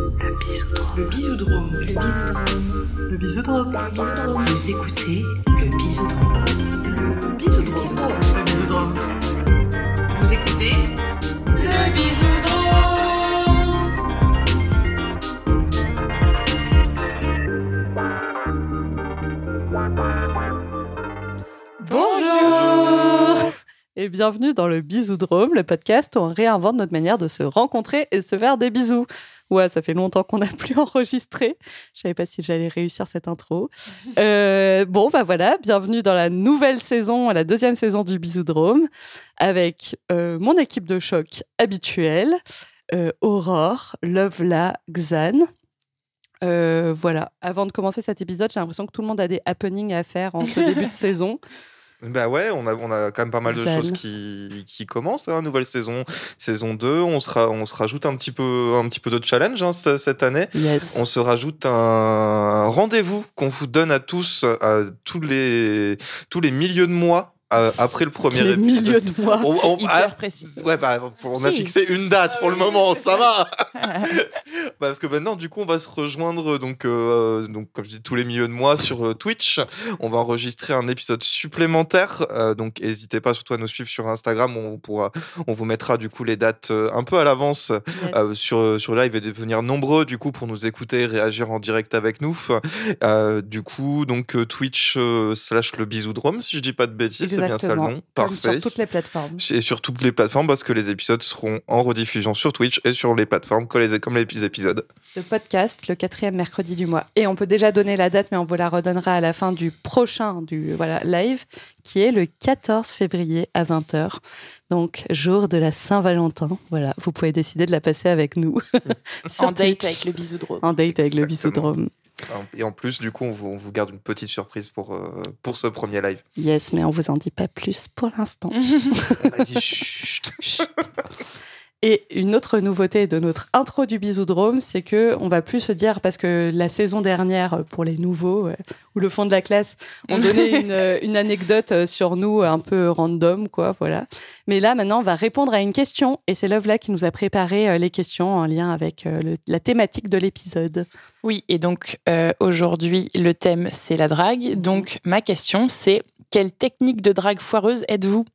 Le bisoudrome. Le bisoudrome. Le bisoudrome. Le bisoudrome. Le bisoudrome. Vous écoutez le bisoudrome. Le bisoudrome. Le bisoudrome. Vous écoutez le bisoudrome. Bonjour et bienvenue dans le Bisoudrome, le podcast où on réinvente notre manière de se rencontrer et de se faire des bisous. Ouais, ça fait longtemps qu'on n'a plus enregistré. Je savais pas si j'allais réussir cette intro. Euh, bon, bah voilà, bienvenue dans la nouvelle saison, la deuxième saison du Bisoudrome, avec euh, mon équipe de choc habituelle, euh, Aurore, Lovela, Xan. Euh, voilà, avant de commencer cet épisode, j'ai l'impression que tout le monde a des happenings à faire en ce début de saison. Bah ouais, on a, on a quand même pas mal de choses qui, qui commencent, hein, nouvelle saison, saison 2. On, sera, on se rajoute un petit peu, un petit peu de challenge hein, cette cette année. Yes. On se rajoute un rendez-vous qu'on vous donne à tous, à tous les, tous les milieux de mois euh, après le premier épisode. milieux de mois. On, on- Hyper ah, précis. Ouais, bah, on a Si. fixé une date pour le moment, ça va. Parce que maintenant, du coup, on va se rejoindre, donc, euh, donc comme je dis, tous les milieux de mois sur euh, Twitch. On va enregistrer un épisode supplémentaire. euh, donc, n'hésitez pas surtout à nous suivre sur Instagram. On pourra, on vous mettra du coup les dates euh, un peu à l'avance Yes. euh, sur sur live et devenir nombreux du coup pour nous écouter, et réagir en direct avec nous. Euh, du coup, donc Twitch slash le bisoudrome, si je dis pas de bêtises, c'est bien ça le Exactement. nom. Parfait Sur toutes les plateformes. et sur toutes les plateformes parce que les épisodes seront en rediffusion sur Twitch et sur les plateformes comme les, comme les épisodes. Le podcast, le quatrième mercredi du mois. Et on peut déjà donner la date, mais on vous la redonnera à la fin du prochain du voilà live, qui est le 14 février à 20h. Donc, jour de la Saint-Valentin. Voilà, vous pouvez décider de la passer avec nous. sur en date Twitch. avec le bisoudrome. En date avec le Exactement. bisoudrome. Et en plus, du coup, on vous, on vous garde une petite surprise pour, euh, pour ce premier live. Yes, mais on vous en dit pas plus pour l'instant. On a dit chut. Et une autre nouveauté de notre intro du Bisoudrome, c'est que on va plus se dire parce que la saison dernière pour les nouveaux euh, ou le fond de la classe, on donnait une, euh, une anecdote euh, sur nous un peu random quoi, voilà. Mais là maintenant, on va répondre à une question et c'est Lovela qui nous a préparé euh, les questions en lien avec euh, le- la thématique de l'épisode. Oui, et donc euh, aujourd'hui, le thème, c'est la drague. Donc ma question, c'est quelle technique de drague foireuse êtes-vous?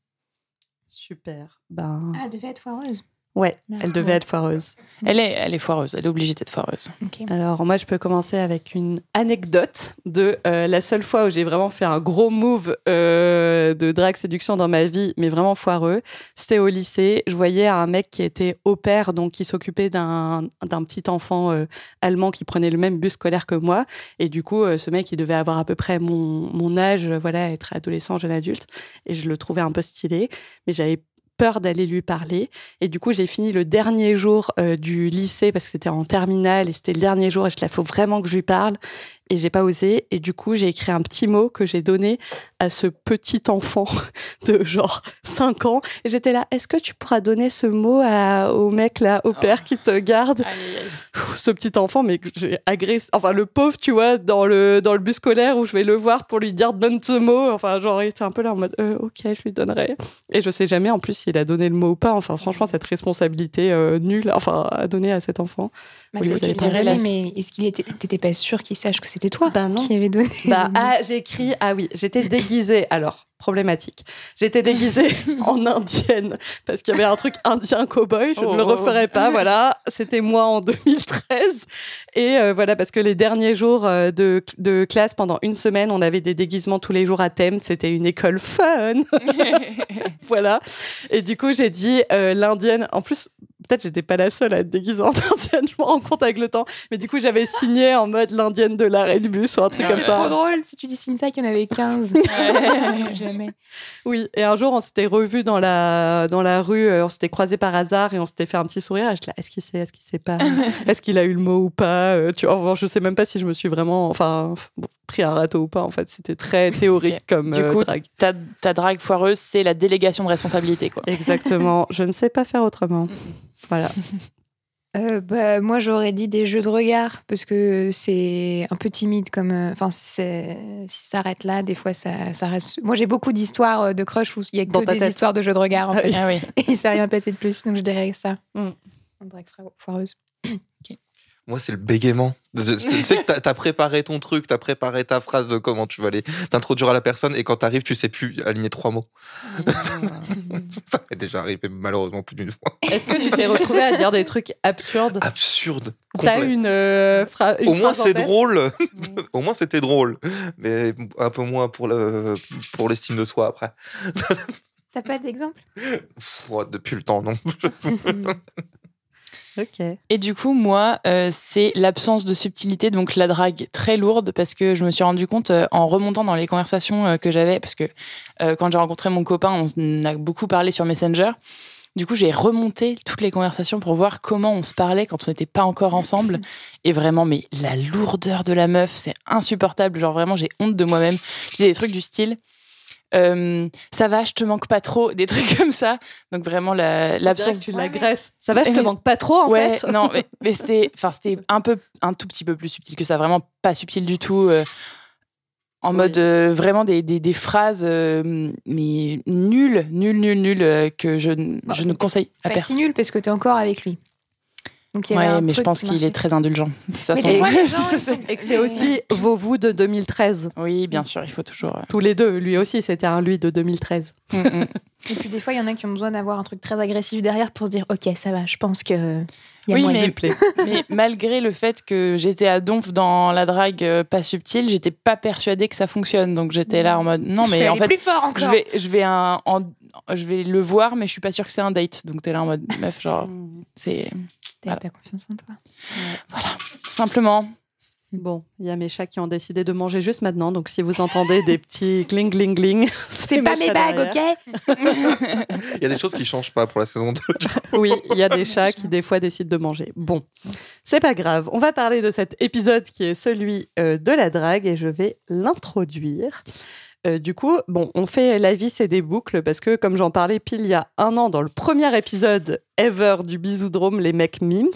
Super. Ben Ah, elle devait être foireuse. Ouais, Ah, elle devait ouais. être foireuse. elle est, elle est foireuse, elle est obligée d'être foireuse. Alors moi, je peux commencer avec une anecdote de euh, la seule fois où j'ai vraiment fait un gros move euh, de drag séduction dans ma vie, mais vraiment foireux. C'était au lycée. Je voyais un mec qui était au père, donc qui s'occupait d'un d'un petit enfant euh, allemand qui prenait le même bus scolaire que moi. Et du coup, euh, ce mec, il devait avoir à peu près mon, mon âge, voilà, être adolescent, jeune adulte. Et je le trouvais un peu stylé, mais j'avais peur d'aller lui parler. Et du coup, j'ai fini le dernier jour euh, du lycée parce que c'était en terminale et c'était le dernier jour et je là, faut vraiment que je lui parle. Et j'ai pas osé. Et du coup, j'ai écrit un petit mot que j'ai donné à ce petit enfant de genre 5 ans. Et j'étais là, est-ce que tu pourras donner ce mot à, au mec là, au père qui te garde? Ce petit enfant, mais que j'ai agressé, enfin le pauvre, tu vois, dans le, dans le bus scolaire où je vais le voir pour lui dire donne ce mot. Enfin, genre, il était un peu là en mode Euh, ok, je lui donnerai. Et je sais jamais en plus s'il a donné le mot ou pas. Enfin, franchement, cette responsabilité euh, nulle, enfin, à donner à cet enfant. Tu dirais, mais est-ce qu'il était. T'étais pas sûr qu'il sache que c'était toi Bah non. qui avait donné Bah, ah, j'ai écrit, ah oui, j'étais déguisée. Alors, problématique. J'étais déguisée en indienne parce qu'il y avait un truc indien cowboy. Je ne le Oh. referai pas. Voilà, c'était moi en 2013. Et euh, voilà, parce que les derniers jours euh, de, de classe, pendant une semaine, on avait des déguisements tous les jours à thème. C'était une école fun. voilà. Et du coup, j'ai dit euh, l'indienne. En plus, peut-être j'étais pas la seule à être déguisée en indienne. Je me rends compte avec le temps. Mais du coup, j'avais signé en mode l'indienne de l'arrêt du bus ou un truc Ah comme ça. Trop drôle si tu dis ça qu'il y en avait 15. Jamais. Oui, et un jour, on s'était revus dans la, dans la rue, euh, on s'était croisés par hasard et on s'était fait un petit sourire. Et là, est-ce qu'il sait, est-ce qu'il sait pas? Est-ce qu'il a eu le mot ou pas? Euh, tu vois, enfin, Je sais même pas si je me suis vraiment enfin, bon, pris un râteau ou pas. En fait, c'était très théorique Ok. comme Du euh, coup, drague. Ta, ta drague foireuse, c'est la délégation de responsabilité, quoi. Exactement. je ne sais pas faire autrement. Voilà. Euh, bah, moi, j'aurais dit des jeux de regard parce que c'est un peu timide comme. euh, Enfin, si ça s'arrête là, des fois, ça, ça reste. Moi, j'ai beaucoup d'histoires euh, de crush où il y a que des tête. histoires de jeux de regard en Ah fait. Ah oui. Et il s'est rien passé de plus, donc je dirais ça. Mm. Drague fra- foireuse. Moi, c'est le bégaiement. Tu sais que t'as- préparé ton truc, t'as préparé ta phrase de comment tu vas aller t'introduire à la personne, et quand t'arrives, tu sais plus aligner trois mots. Ça m'est déjà arrivé malheureusement plus d'une fois. Est-ce que tu t'es retrouvé à dire des trucs absurdes? Absurde. T'as une, euh, phra- une Au moins c'est drôle. Au moins c'était drôle, mais un peu moins pour le pour l'estime de soi après. T'as pas d'exemple? Depuis le temps non. Et du coup, moi, euh, c'est l'absence de subtilité, donc la drague très lourde, parce que je me suis rendu compte euh, en remontant dans les conversations euh, que j'avais, parce que quand j'ai rencontré mon copain, on a beaucoup parlé sur Messenger. Du coup, j'ai remonté toutes les conversations pour voir comment on se parlait quand on n'était pas encore ensemble. Et vraiment, mais la lourdeur de la meuf, c'est insupportable. Genre vraiment, j'ai honte de moi-même. Je des trucs du style. Euh, ça va, je te manque pas trop, des trucs comme ça. Donc vraiment la- L'absence, l'absence tu Ouais, l'agresses. Ça va, je te manque pas trop en ouais, fait. non, mais, mais c'était, enfin, c'était un peu, un tout petit peu plus subtil que ça, vraiment pas subtil du tout. euh, en Oui. mode euh, vraiment des, des, des phrases, euh, mais nulles, nulles, nulles, nulles, euh, que je, Bon, je ne conseille à Pas si personne. nul parce que t'es encore avec lui. Donc, il Ouais, mais je pense qui qu'il est très indulgent. C'est ça Mais son fois, gens, sont- Et que c'est aussi vos vous de 2013. Oui, bien sûr, il faut toujours. euh, Tous les deux. Lui aussi, c'était un lui de 2013. mm, mm. Et puis des fois, il y en a qui ont besoin d'avoir un truc très agressif derrière pour se dire Ok, ça va, je pense que. Oui, mais, mais malgré le fait que j'étais à donf dans la drague euh, pas subtile, j'étais pas persuadée que ça fonctionne. Donc j'étais là en mode non, mais en fait, plus fort encore. je vais, je vais un, en- je vais le voir, mais je suis pas sûre que c'est un date. Donc t'es là en mode meuf, genre c'est T'avais voilà. pas confiance en toi. voilà, tout simplement. Bon, il y a mes chats qui ont décidé de manger juste maintenant. Donc si vous entendez des petits gling gling gling, C'est pas mes bagues, ok Il y a des choses qui changent pas pour la saison 2. Oui, il y a des chats qui des fois décident de manger. Bon, c'est pas grave. On va parler de cet épisode qui est celui euh, de la drague et je vais l'introduire. Euh, du coup, bon, on fait la vie, c'est des boucles parce que, comme j'en parlais pile il y a un an dans le premier épisode ever du Bisoudrome, les mecs memes,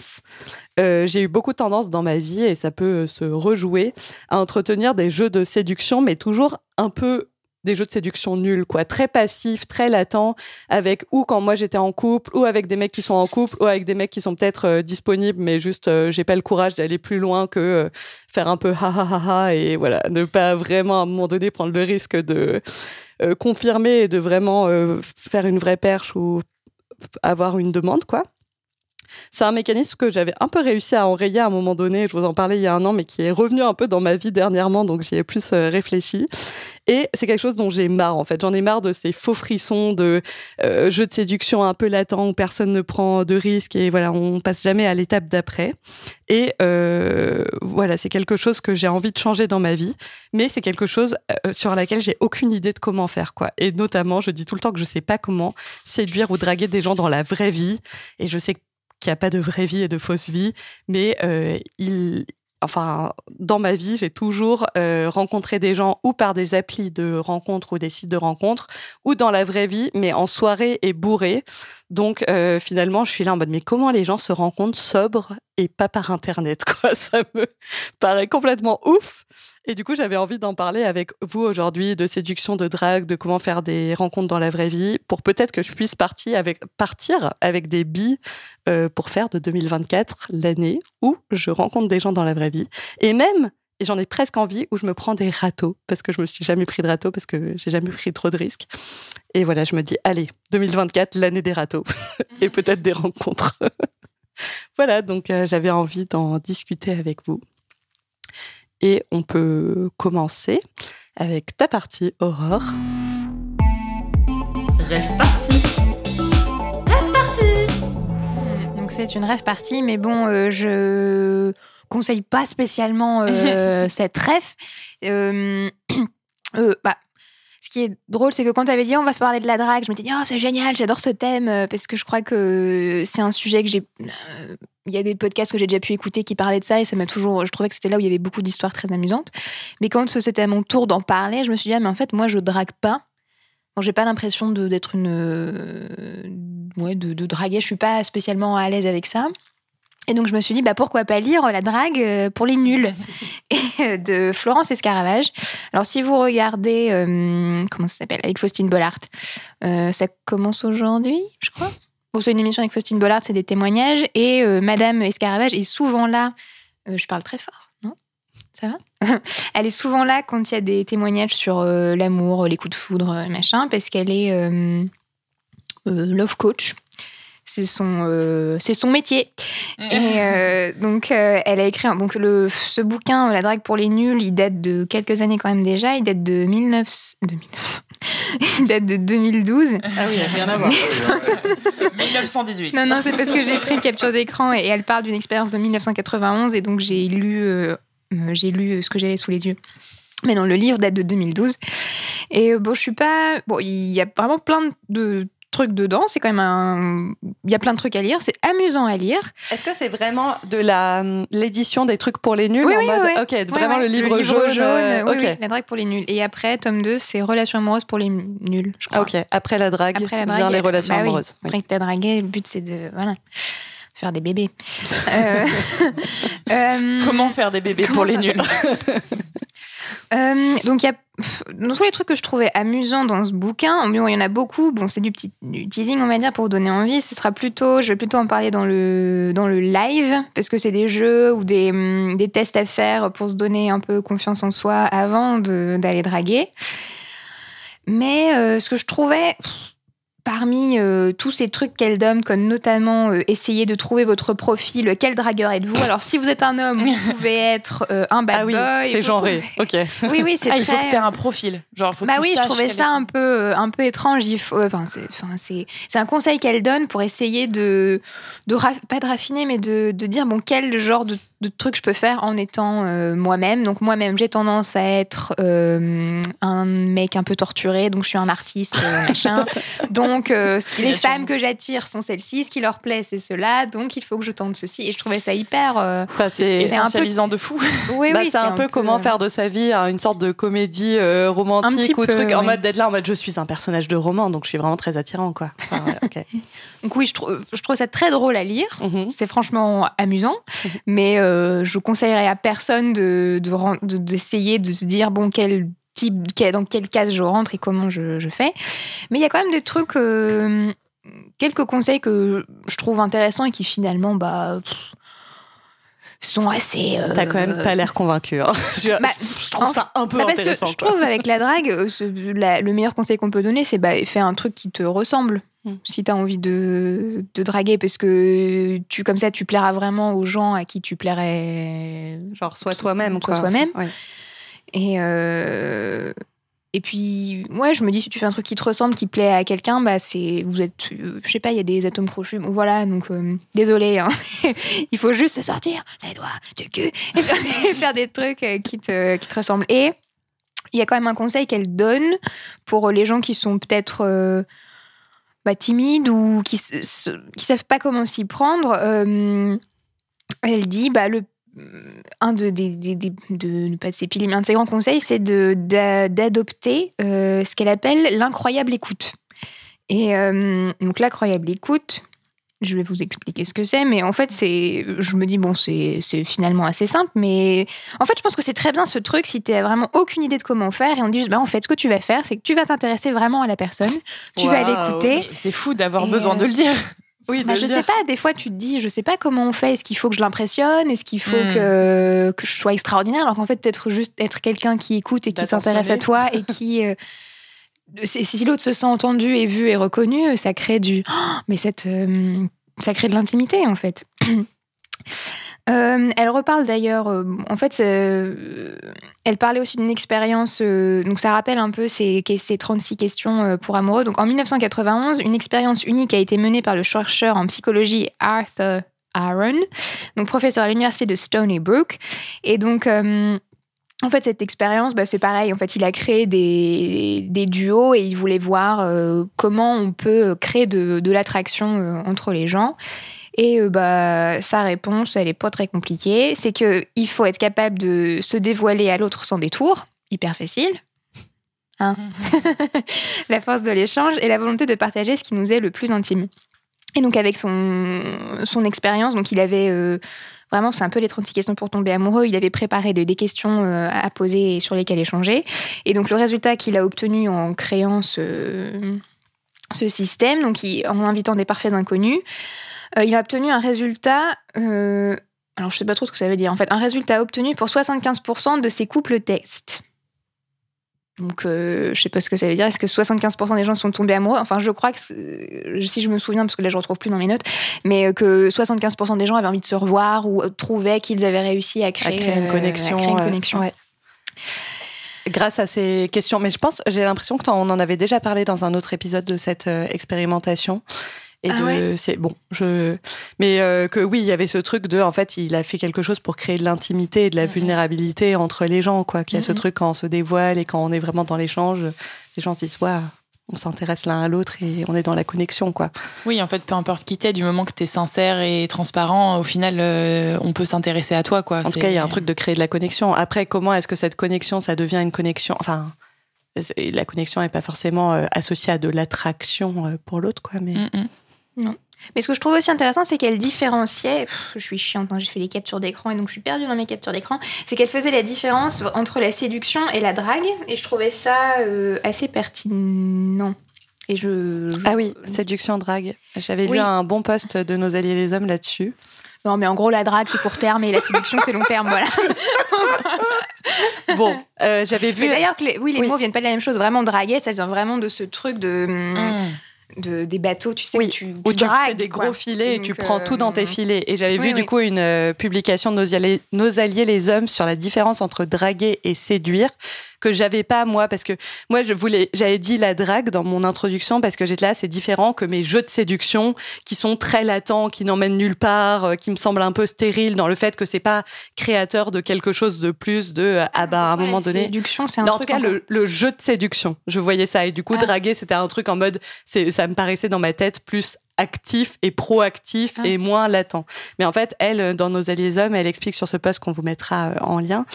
euh, j'ai eu beaucoup tendance dans ma vie et ça peut se rejouer à entretenir des jeux de séduction, mais toujours un peu des jeux de séduction nuls, quoi, très passifs, très latents, avec ou quand moi j'étais en couple, ou avec des mecs qui sont en couple, ou avec des mecs qui sont peut-être euh, disponibles, mais juste euh, j'ai pas le courage d'aller plus loin que euh, faire un peu ha ha ha ha et voilà, ne pas vraiment à un moment donné prendre le risque de confirmer et de vraiment faire une vraie perche ou avoir une demande, quoi. C'est un mécanisme que j'avais un peu réussi à enrayer à un moment donné, je vous en parlais il y a un an, mais qui est revenu un peu dans ma vie dernièrement, donc j'y ai plus euh, réfléchi. Et c'est quelque chose dont j'ai marre, en fait. J'en ai marre de ces faux frissons de euh, jeux de séduction un peu latents où personne ne prend de risques et voilà, on passe jamais à l'étape d'après. Et euh, voilà, c'est quelque chose que j'ai envie de changer dans ma vie, mais c'est quelque chose euh, sur laquelle j'ai aucune idée de comment faire, quoi. Et notamment, je dis tout le temps que je sais pas comment séduire ou draguer des gens dans la vraie vie. Et je sais qu'il n'y a pas de vraie vie et de fausse vie, mais euh, il, enfin, dans ma vie, j'ai toujours euh, rencontré des gens ou par des applis de rencontres ou des sites de rencontres, ou dans la vraie vie, mais en soirée et bourré. Donc euh, finalement, je suis là en mode mais comment les gens se rencontrent sobres et pas par internet quoi? Ça me paraît complètement ouf. Et du coup, j'avais envie d'en parler avec vous aujourd'hui de séduction, de drague, de comment faire des rencontres dans la vraie vie, pour peut-être que je puisse partir avec partir avec des billes euh, pour faire de 2024 l'année où je rencontre des gens dans la vraie vie. Et même, et j'en ai presque envie, où je me prends des râteaux, parce que je me suis jamais pris de râteau, parce que j'ai jamais pris trop de risques. Et voilà, je me dis, allez, 2024, l'année des râteaux. et peut-être des rencontres. voilà, donc euh, j'avais envie d'en discuter avec vous. Et on peut commencer avec ta partie, Aurore. Rêve parti. Donc c'est une rêve partie, mais bon, euh, je conseille pas spécialement euh, cette rêve. Euh, euh, bah, ce qui est drôle, c'est que quand tu avais dit on va parler de la drague, je m'étais dit oh c'est génial, j'adore ce thème parce que je crois que c'est un sujet que j'ai. Il y a des podcasts que j'ai déjà pu écouter qui parlaient de ça et ça m'a toujours. Je trouvais que c'était là où il y avait beaucoup d'histoires très amusantes. Mais quand c'était à mon tour d'en parler, je me suis dit ah mais en fait moi je drague pas. Bon, j'ai pas l'impression d'être une. ouais, de, de draguer. Je suis pas spécialement à l'aise avec ça. Et donc, je me suis dit, bah, pourquoi pas lire La drague euh, pour les nuls Et, de Florence Escaravage. Alors, si vous regardez. euh, comment ça s'appelle Avec Faustine Bollard. Euh, ça commence aujourd'hui, je crois. Bon, c'est une émission avec Faustine Bollard, c'est des témoignages. Et euh, Madame Escaravage est souvent là Euh, je parle très fort, non? Ça va? Elle est souvent là quand il y a des témoignages sur euh, l'amour, les coups de foudre, euh, machin, parce qu'elle est euh, euh, love coach. C'est son, euh, c'est son métier. Et euh, donc, euh, elle a écrit un- donc le, ce bouquin, La drague pour les nuls, il date de quelques années quand même déjà. Il date de 1900. de 1900. il date de 2012. Ah oui, rien à voir. 1918. Non, non, c'est parce que j'ai pris une capture d'écran et, et elle parle d'une expérience de 1991 et donc j'ai lu, j'ai lu ce que j'avais sous les yeux. Mais non, le livre date de 2012. Et bon, je suis pas. Bon, il y a vraiment plein de trucs dedans. C'est quand même un. Il y a plein de trucs à lire. C'est amusant à lire. Est-ce que c'est vraiment de la l'édition des trucs pour les nuls Oui, en oui, mode oui. ok Ouais, vraiment ouais, le livre, jaune, euh, oui, ok oui, la drague pour les nuls. Et après, tome 2, c'est relations amoureuses pour les nuls, je crois. Ok après la drague Après la vient les relations bah amoureuses Oui. Après que t'as dragué, le but c'est de voilà, faire des bébés. Euh, euh, Comment faire des bébés pour les nuls? Euh, donc, il y a dans tous les trucs que je trouvais amusants dans ce bouquin, bon, il y en a beaucoup. Bon, c'est du petit teasing, on va dire, pour donner envie. Ce sera plutôt, je vais plutôt en parler dans le, dans le live, parce que c'est des jeux ou des, hum, des tests à faire pour se donner un peu confiance en soi avant d'aller draguer. Mais euh, ce que je trouvais. Parmi euh, tous ces trucs qu'elle donne, comme notamment euh, essayer de trouver votre profil, quel dragueur êtes-vous? Alors, si vous êtes un homme, vous pouvez être euh, un bad ah oui boy. c'est genré ok oui, oui, c'est Ah, très. il faut que tu aies un profil. Genre, faut que Bah tu oui, je trouvais ça un peu, un peu étrange. Il faut, enfin, c'est, un conseil qu'elle donne pour essayer de, de pas de raffiner, mais de, de dire bon quel genre de, de truc je peux faire en étant euh, moi-même. Donc moi-même, j'ai tendance à être euh, un mec un peu torturé, donc je suis un artiste, euh, machin. Donc euh, si les femmes que j'attire sont celles-ci, ce qui leur plaît, c'est cela. Donc il faut que je tente ceci. Et je trouvais ça hyper. euh, Enfin, c'est un peu- de fou. Oui, Bah, oui, c'est un peu comment faire de sa vie hein, une sorte de comédie euh, romantique ou peu, truc en mode d'être là en mode je suis un personnage de roman donc je suis vraiment très attirant quoi. Enfin, ouais, ok. Donc oui, je trouve, je trouve ça très drôle à lire. Mhm. C'est franchement amusant, mais euh, je conseillerais à personne de de de- d'essayer de, se dire bon quel type, dans quelle case je rentre et comment je, je fais. Mais il y a quand même des trucs, euh, quelques conseils que je trouve intéressants et qui finalement bah pff, sont assez. euh, T'as quand même t'as l'air convaincu. hein. je, Bah, je trouve en- ça un peu bah, parce que intéressant. je quoi. trouve avec la drague, euh, ce- la- le meilleur conseil qu'on peut donner, c'est bah, fais un truc qui te ressemble. Mm. Si tu as envie de, de draguer, parce que tu comme ça, tu plairas vraiment aux gens à qui tu plairais. Genre sois toi-même quoi. toi-même. Ouais. Et, euh, et puis, ouais, je me dis, si tu fais un truc qui te ressemble, qui plaît à quelqu'un, bah, c'est, vous êtes, euh, je sais pas, il y a des atomes crochus. Bon, voilà, donc, euh, désolé, hein. il faut juste se sortir les doigts du cul et faire, faire des trucs qui te, qui te ressemblent. Et il y a quand même un conseil qu'elle donne pour les gens qui sont peut-être bah, timides ou qui, qui savent pas comment s'y prendre. Euh, elle dit, bah, le un de, des, des- des- de, pas de ses de ses grands conseils, c'est d'adopter euh, ce qu'elle appelle l'incroyable écoute. Et euh, donc l'incroyable écoute, je vais vous expliquer ce que c'est, mais en fait, c'est, je me dis, bon, c'est finalement assez simple, mais en fait, je pense que c'est très bien ce truc si tu vraiment aucune idée de comment faire, et on dit juste, bah, en fait, ce que tu vas faire, c'est que tu vas t'intéresser vraiment à la personne, tu vas l'écouter, C'est fou d'avoir besoin euh, de le dire. Oui, bah, je sais pas, des fois tu te dis, je sais pas comment on fait, est-ce qu'il faut que je l'impressionne, est-ce qu'il faut Hmm. que, que je sois extraordinaire, alors qu'en fait peut-être juste être quelqu'un qui écoute et qui s'intéresse à toi et qui... euh, si l'autre se sent entendu et vu et reconnu, ça crée du... Mais cette, euh, ça crée de l'intimité en fait. Euh, elle reparle d'ailleurs, euh, en fait, elle parlait aussi d'une expérience, donc ça rappelle un peu ces, ces 36 questions pour amoureux. Donc en 1991, une expérience unique a été menée par le chercheur en psychologie Arthur Aaron, donc professeur à l'université de Stony Brook. Et donc, en fait, cette expérience, bah, c'est pareil. En fait, il a créé des, des duos et il voulait voir euh, comment on peut créer de, de l'attraction euh, entre les gens. Et euh, bah, sa réponse, elle est pas très compliquée. C'est que il faut être capable de se dévoiler à l'autre sans détour. Hyper facile. Hein? La force de l'échange et la volonté de partager ce qui nous est le plus intime. Et donc, avec son, son expérience, donc il avait. Vraiment, c'est un peu les 36 questions pour tomber amoureux. Il avait préparé des, des questions euh, à poser et sur lesquelles échanger. Et donc, le résultat qu'il a obtenu en créant ce, ce système, donc en invitant des parfaits inconnus, euh, il a obtenu un résultat euh, alors je sais pas trop ce que ça veut dire. En fait, un résultat obtenu pour 75% de ces couples tests. Donc, euh, je sais pas ce que ça veut dire. Est-ce que 75% des gens sont tombés amoureux? Enfin, je crois que, si je me souviens, parce que là, je retrouve plus dans mes notes, mais euh, que 75% des gens avaient envie de se revoir ou euh, trouvaient qu'ils avaient réussi à créer, à créer une euh, connexion. à créer une connexion. ouais. Grâce à ces questions. Mais je pense, j'ai l'impression que on en avait déjà parlé dans un autre épisode de cette expérimentation. Et Ah de, ouais c'est bon, je, mais euh, que oui, il y avait ce truc de, en fait, il a fait quelque chose pour créer de l'intimité et de la Mhm. vulnérabilité entre les gens, quoi. Qu'il y a ce Mhm. truc quand on se dévoile et quand on est vraiment dans l'échange, les gens se disent, waouh, on s'intéresse l'un à l'autre et on est dans la connexion, quoi. Oui, en fait, peu importe qui t'es, du moment que t'es sincère et transparent, au final, euh, on peut s'intéresser à toi, quoi. En tout cas, il y a un truc de créer de la connexion. Après, comment est-ce que cette connexion, ça devient une connexion? Enfin, la connexion n'est pas forcément euh, associée à de l'attraction pour l'autre, quoi. Mais Mm, mm. Mais ce que je trouve aussi intéressant, c'est qu'elle différenciait. Pff, je suis chiante, hein, j'ai fait des captures d'écran et donc je suis perdue dans mes captures d'écran. C'est qu'elle faisait la différence entre la séduction et la drague et je trouvais ça euh, assez pertinent. Et je. je- ah oui, séduction drague. J'avais Oui. lu un bon post de nos alliés les hommes là-dessus. Non, mais en gros, la drague, c'est court terme et la séduction, c'est long terme, voilà. Bon, euh, j'avais vu. D'ailleurs, les, oui, les Oui. mots viennent pas de la même chose. Vraiment, draguer, ça vient vraiment de ce truc de, Mm. De des bateaux, tu sais, Oui, où tu, où tu dragues, fais des quoi. gros filets et tu prends tout dans tes euh, filets. Et j'avais oui, vu du coup une euh, publication de nos alliés, nos alliés les hommes sur la différence entre draguer et séduire que j'avais pas moi parce que moi je voulais j'avais dit la drague dans mon introduction parce que j'étais là c'est différent que mes jeux de séduction qui sont très latents qui n'emmènent nulle part euh, qui me semblent un peu stériles dans le fait que c'est pas créateur de quelque chose de plus de euh, ah bah à un ouais, moment donné Séduction, c'est un en tout cas, le, le jeu de séduction, je voyais ça. Et du coup, Ah. draguer, c'était un truc en mode, c'est, ça me paraissait dans ma tête plus actif et proactif Ah. et moins latent. Mais en fait, elle, euh, dans Nos Alliés Hommes, elle explique sur ce post qu'on vous mettra euh, en lien,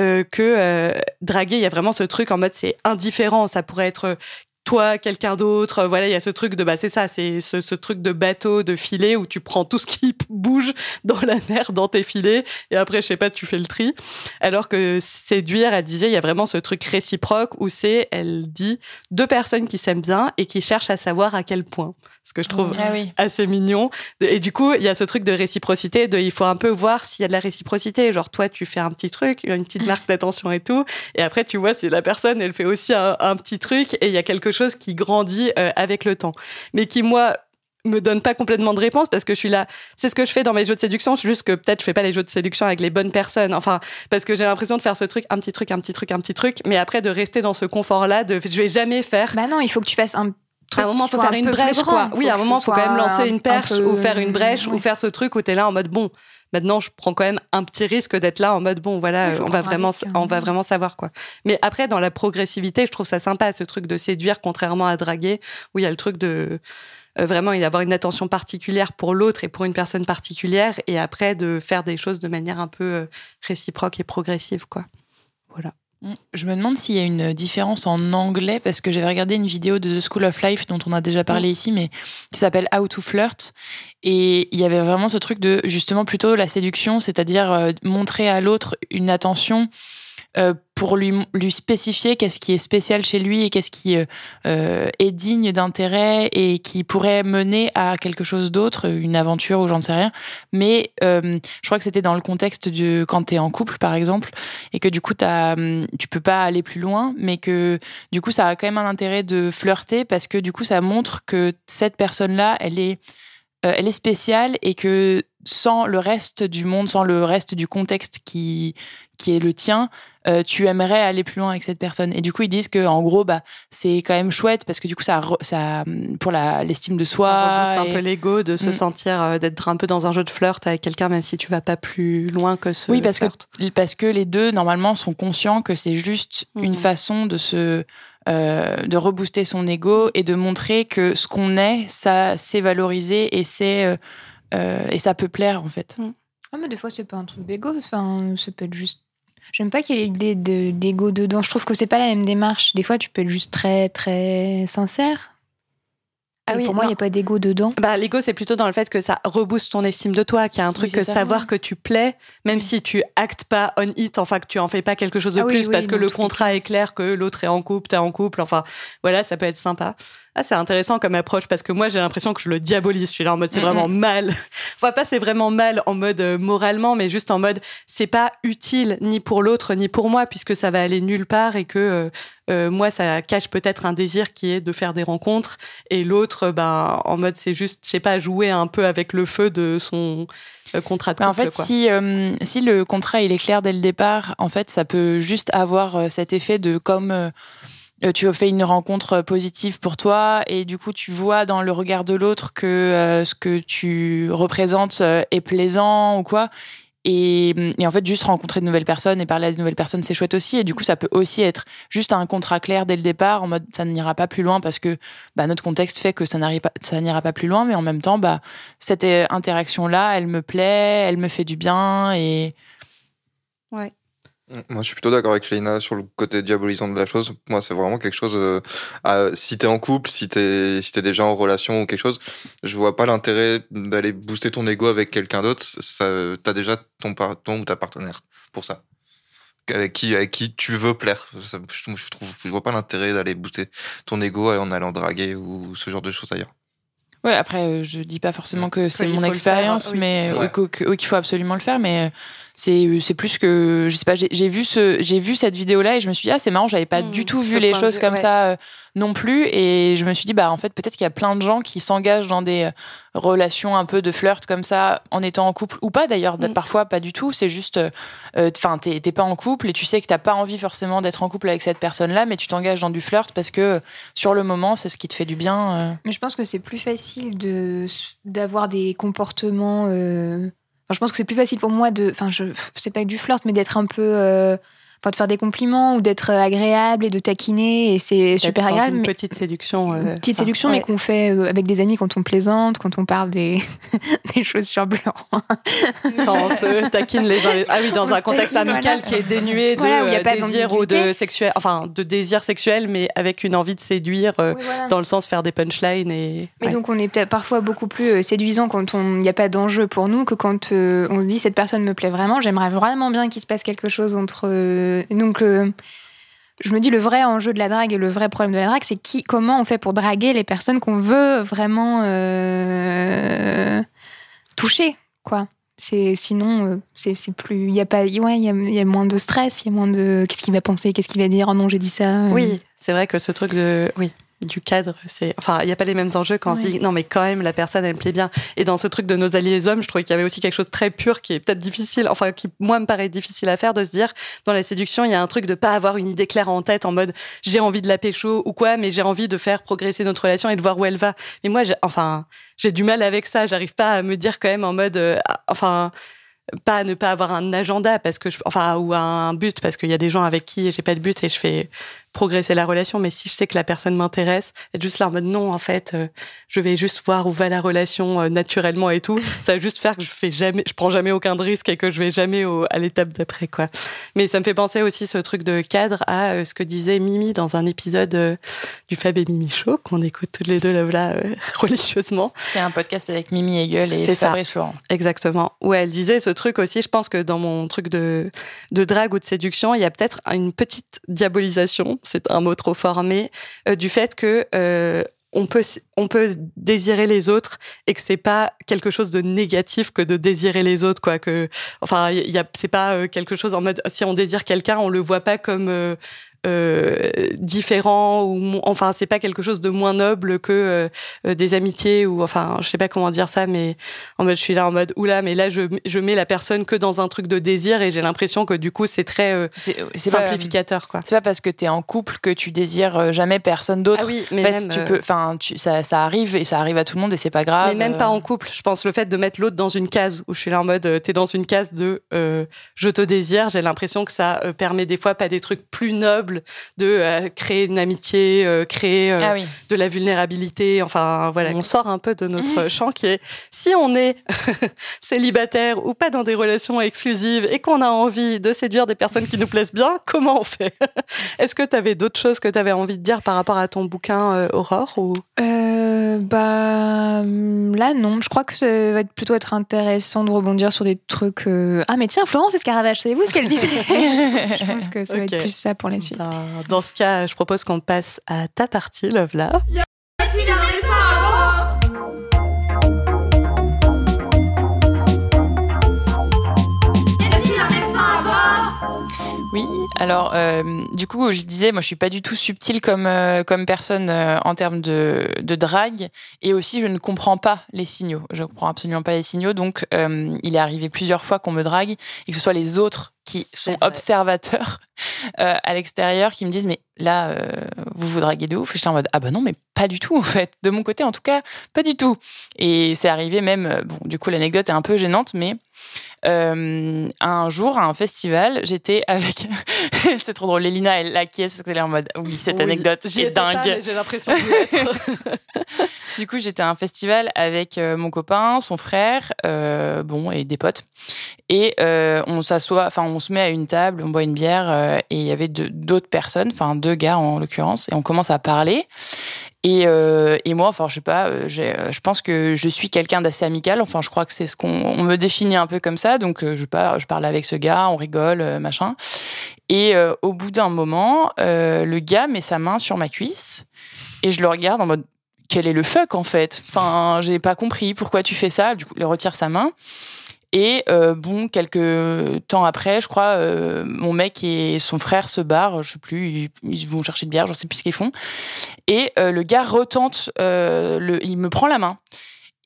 euh, que euh, draguer, il y a vraiment ce truc en mode c'est indifférent. Ça pourrait être toi, quelqu'un d'autre. Euh, Voilà, il y a ce truc de, bah, c'est ça, c'est ce, ce truc de bateau, de filet où tu prends tout ce qui bouge dans la mer, dans tes filets, et après, je sais pas, tu fais le tri. Alors que séduire, elle disait, il y a vraiment ce truc réciproque où c'est, elle dit, deux personnes qui s'aiment bien et qui cherchent à savoir à quel point. Ce que je trouve Ah oui. assez mignon. Et du coup, il y a ce truc de réciprocité, de il faut un peu voir s'il y a de la réciprocité. Genre, toi, tu fais un petit truc, une petite marque d'attention et tout. Et après, tu vois si la personne, elle fait aussi un, un petit truc et il y a quelque chose qui grandit euh, avec le temps. Mais qui, moi, me donne pas complètement de réponse parce que je suis là. C'est ce que je fais dans mes jeux de séduction. C'est juste que peut-être je fais pas les jeux de séduction avec les bonnes personnes. Enfin, parce que j'ai l'impression de faire ce truc, un petit truc, un petit truc, un petit truc. Mais après, de rester dans ce confort-là, de je vais jamais faire Bah non, il faut que tu fasses un à un moment, faut faire un une brèche, grand. quoi. Oui, à un moment, faut quand même lancer un- une un perche peu- ou faire une brèche ou faire ce truc où t'es là en mode bon. Maintenant, je prends quand même un petit risque d'être là en mode bon, voilà, Oui, on va vraiment, risque, hein. on va vraiment savoir quoi. Mais après, dans la progressivité, je trouve ça sympa ce truc de séduire, contrairement à draguer, où il y a le truc de euh, vraiment il avoir une attention particulière pour l'autre et pour une personne particulière, et après de faire des choses de manière un peu euh, réciproque et progressive, quoi. Voilà. Mm. Je me demande s'il y a une différence en anglais parce que j'avais regardé une vidéo de The School of Life dont on a déjà parlé ici, mais qui s'appelle How to Flirt. Et il y avait vraiment ce truc de justement plutôt la séduction, c'est-à-dire euh, montrer à l'autre une attention pour lui, lui spécifier qu'est-ce qui est spécial chez lui et qu'est-ce qui euh, euh, est digne d'intérêt et qui pourrait mener à quelque chose d'autre, une aventure ou j'en sais rien. Mais euh, je crois que c'était dans le contexte de quand tu es en couple, par exemple, et que du coup, hum, tu peux pas aller plus loin, mais que du coup, ça a quand même un intérêt de flirter parce que du coup, ça montre que cette personne-là, elle est, euh, elle est spéciale et que sans le reste du monde, sans le reste du contexte qui, qui est le tien, euh, tu aimerais aller plus loin avec cette personne. Et du coup, ils disent que en gros, bah, c'est quand même chouette parce que du coup, ça, ça pour la, l'estime de soi. ça rebooste et- un peu l'ego de se Mm. sentir euh, d'être un peu dans un jeu de flirt avec quelqu'un, même si tu vas pas plus loin que ce Oui, parce que, flirt. parce que les deux, normalement, sont conscients que c'est juste une Mhm. façon de se. euh, de rebooster son ego et de montrer que ce qu'on est, ça c'est valorisé et c'est euh, euh, et ça peut plaire en fait. Ah, mais des fois, c'est pas un truc d'ego. Enfin, ça peut être juste. J'aime pas qu'il y ait l'idée de- d'ego dedans. Je trouve que c'est pas la même démarche. Des fois, tu peux être juste très, très sincère. Ah oui, pour moi, il n'y a pas d'ego dedans. Bah, l'ego, c'est plutôt dans le fait que ça rebooste ton estime de toi, qu'il y a un truc Oui, que ça. savoir que tu plais, même si tu actes pas on it, enfin que tu en fais pas quelque chose de Ah plus, parce que le contrat est clair que l'autre est en couple, t'es en couple, enfin voilà, ça peut être sympa. Ah c'est intéressant comme approche parce que moi j'ai l'impression que je le diabolise. Je suis là en mode c'est vraiment mal. Enfin pas c'est vraiment mal en mode euh, moralement, mais juste en mode c'est pas utile ni pour l'autre ni pour moi puisque ça va aller nulle part et que euh, euh, moi ça cache peut-être un désir qui est de faire des rencontres et l'autre ben en mode c'est juste je sais pas jouer un peu avec le feu de son contrat de Mais en couple, fait, quoi. si, euh, si le contrat il est clair dès le départ, en fait, ça peut juste avoir cet effet de comme euh, tu fais une rencontre positive pour toi et du coup tu vois dans le regard de l'autre que euh, ce que tu représentes euh, est plaisant ou quoi. Et, et en fait, juste rencontrer de nouvelles personnes et parler à de nouvelles personnes, c'est chouette aussi. Et du coup, ça peut aussi être juste un contrat clair dès le départ, en mode ça n'ira pas plus loin parce que bah, notre contexte fait que ça pas, ça n'ira pas plus loin. Mais en même temps, bah, cette euh, interaction-là, elle me plaît, elle me fait du bien et Moi, je suis plutôt d'accord avec Leïna sur le côté diabolisant de la chose. Moi, c'est vraiment quelque chose. euh, à- si t'es en couple, si t'es si t'es déjà en relation ou quelque chose, je vois pas l'intérêt d'aller booster ton ego avec quelqu'un d'autre. Ça, t'as déjà ton, ton ou ta partenaire pour ça. Avec qui, avec qui tu veux plaire. Ça, je, je trouve, je vois pas l'intérêt d'aller booster ton ego en allant draguer ou ce genre de choses ailleurs. Ouais, après, euh, je dis pas forcément que c'est mon expérience, faire, oui. mais Ouais. oui, qu'il faut absolument le faire. Mais euh, c'est c'est plus que je sais pas. J'ai vu ce j'ai vu cette vidéo là et je me suis dit ah c'est marrant, j'avais pas Mm, du tout vu les de choses comme ouais. ça euh, non plus. Et je me suis dit bah en fait peut-être qu'il y a plein de gens qui s'engagent dans des euh, relations un peu de flirt comme ça en étant en couple ou pas d'ailleurs. Mm. Parfois pas du tout. C'est juste enfin t'es t'es pas en couple et tu sais que t'as pas envie forcément d'être en couple avec cette personne là, mais tu t'engages dans du flirt parce que euh, sur le moment c'est ce qui te fait du bien. euh. Mais je pense que c'est plus facile de d'avoir des comportements. Euh, je pense que c'est plus facile pour moi de. Enfin, je c'est pas du flirt, mais d'être un peu. Euh, Enfin, de faire des compliments ou d'être agréable et de taquiner et c'est super Dans agréable. Une mais- petite séduction. euh, Une petite enfin, séduction, ouais. mais qu'on fait euh, avec des amis quand on plaisante, quand on parle des, des chaussures blanches. Quand on se taquine les uns Ah oui, dans On un contexte taquine, amical voilà. qui est dénué de Voilà, euh, désir ou de sexuel, enfin de désir sexuel, mais avec une envie de séduire euh, Oui, voilà. dans le sens faire des punchlines et. Mais ouais. donc on est peut-être parfois beaucoup plus euh, séduisant quand on- il n'y a pas d'enjeu pour nous que quand euh, on se dit cette personne me plaît vraiment, j'aimerais vraiment bien qu'il se passe quelque chose entre. Euh, donc euh, je me dis le vrai enjeu de la drague et le vrai problème de la drague, c'est qui, comment on fait pour draguer les personnes qu'on veut vraiment euh, toucher, quoi. C'est sinon c'est plus il y a pas ouais y y a moins de stress, il y a moins de qu'est-ce qu'il va penser, qu'est-ce qu'il va dire, oh non j'ai dit ça. Oui, c'est vrai que ce truc de. Oui. Du cadre, c'est. Enfin, il n'y a pas les mêmes enjeux quand on se dit non, mais quand même, la personne, elle me plaît bien. Et dans ce truc de nos alliés les hommes, je trouvais qu'il y avait aussi quelque chose de très pur qui est peut-être difficile, enfin, qui, moi, me paraît difficile à faire, de se dire, dans la séduction, il y a un truc de pas avoir une idée claire en tête en mode j'ai envie de la pécho ou quoi, mais j'ai envie de faire progresser notre relation et de voir où elle va. Mais moi, j'ai- enfin, j'ai du mal avec ça. J'arrive pas à me dire quand même en mode, euh, enfin, pas à ne pas avoir un agenda parce que je, enfin, ou un but parce qu'il y a des gens avec qui j'ai pas de but et je fais progresser la relation. Mais si je sais que la personne m'intéresse, être juste là en mode non, en fait, euh, je vais juste voir où va la relation euh, naturellement et tout. Ça va juste faire que je fais jamais, je prends jamais aucun risque et que je vais jamais au- à l'étape d'après, quoi. Mais ça me fait penser aussi ce truc de cadre à euh, ce que disait Mimi dans un épisode du Fab et Mimi Show qu'on écoute toutes les deux là, là religieusement. C'est un podcast avec Mimi Hegel et C'est ça. Fabrice Florent. Exactement. Où elle disait ce truc aussi, je pense que dans mon truc de, de drague ou de séduction, il y a peut-être une petite diabolisation, c'est un mot trop fort, mais euh, du fait que euh, on peut, on peut désirer les autres et que c'est pas quelque chose de négatif que de désirer les autres, quoi. Que, enfin, il y a, c'est pas euh, quelque chose en mode si on désire quelqu'un, on le voit pas comme euh, différent ou enfin c'est pas quelque chose de moins noble que euh, euh, des amitiés ou enfin je sais pas comment dire ça mais en mode je suis là en mode oula mais là je, je mets la personne que dans un truc de désir et j'ai l'impression que du coup c'est très euh, pas, simplificateur quoi c'est pas parce que t'es en couple que tu désires euh, jamais personne d'autre. ah oui mais en fait, même tu euh, peux, enfin, tu, ça, ça arrive et ça arrive à tout le monde et c'est pas grave. mais même euh. pas en couple je pense le fait de mettre l'autre dans une case où je suis là en mode euh, t'es dans une case de euh, je te désire j'ai l'impression que ça euh, permet des fois pas des trucs plus nobles de euh, créer une amitié euh, créer euh, Ah oui. de la vulnérabilité. Enfin, voilà, on sort un peu de notre champ qui est si on est célibataire ou pas dans des relations exclusives et qu'on a envie de séduire des personnes qui nous plaisent bien, comment on fait Est-ce que tu avais d'autres choses que tu avais envie de dire par rapport à ton bouquin Aurore ou? Bah hum, là non, je crois que ça va être plutôt être intéressant de rebondir sur des trucs. Ah mais tiens, Florence Escaravage, savez-vous ce qu'elle disait? Je pense que ça va Ok. être plus ça pour la suite. Bah, dans ce cas, je propose qu'on passe à ta partie, Love là. Oui, alors euh, du coup, je disais, moi, je suis pas du tout subtile comme euh, comme personne euh, en termes de, de drague, et aussi je ne comprends pas les signaux. Je ne comprends absolument pas les signaux, donc il est arrivé plusieurs fois qu'on me drague et que ce soit les autres qui sont observateurs euh, à l'extérieur qui me disent mais là euh, vous vous draguez de ouf. Et je suis en mode ah bah non mais pas du tout en fait. De mon côté en tout cas pas du tout. Et c'est arrivé même euh, bon du coup l'anecdote est un peu gênante mais euh, un jour à un festival j'étais avec c'est trop drôle Lélina elle acquiesce parce qu'elle est en mode oui cette Oui, anecdote est dingue. J'ai l'impression du coup, j'étais à un festival avec mon copain, son frère, bon, et des potes. Et on s'assoit, enfin, on se met à une table, on boit une bière, euh, et il y avait d'autres personnes, enfin, deux gars en l'occurrence, et on commence à parler. Et, euh, moi, enfin, je sais pas, euh, je pense que je suis quelqu'un d'assez amical. Enfin, je crois que c'est ce qu'on on me définit un peu comme ça. Donc, je, par, je parle avec ce gars, on rigole, machin. Et au bout d'un moment, le gars met sa main sur ma cuisse et je le regarde en mode quel est le fuck en fait? Enfin, j'ai pas compris pourquoi tu fais ça. Du coup, il retire sa main. Et euh, bon, quelques temps après, je crois, euh, mon mec et son frère se barrent. Je sais plus, ils, ils vont chercher de bière, je sais plus ce qu'ils font. Et euh, le gars retente, le, il me prend la main.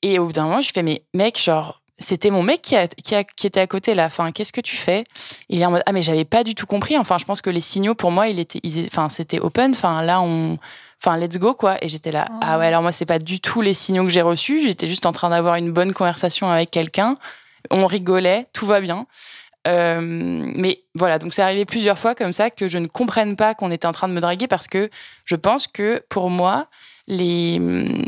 Et au bout d'un moment, je fais mais mec, genre. C'était mon mec qui, a- qui, a- qui était à côté là. Enfin, qu'est-ce que tu fais? Il est en mode ah mais j'avais pas du tout compris. Enfin, je pense que les signaux pour moi, il était, ils- enfin c'était open. Enfin là on, enfin let's go quoi. Et j'étais là ah ouais alors moi c'est pas du tout les signaux que j'ai reçus. J'étais juste en train d'avoir une bonne conversation avec quelqu'un. On rigolait, tout va bien. Euh, mais voilà, donc c'est arrivé plusieurs fois comme ça que je ne comprenne pas qu'on était en train de me draguer parce que je pense que pour moi, les,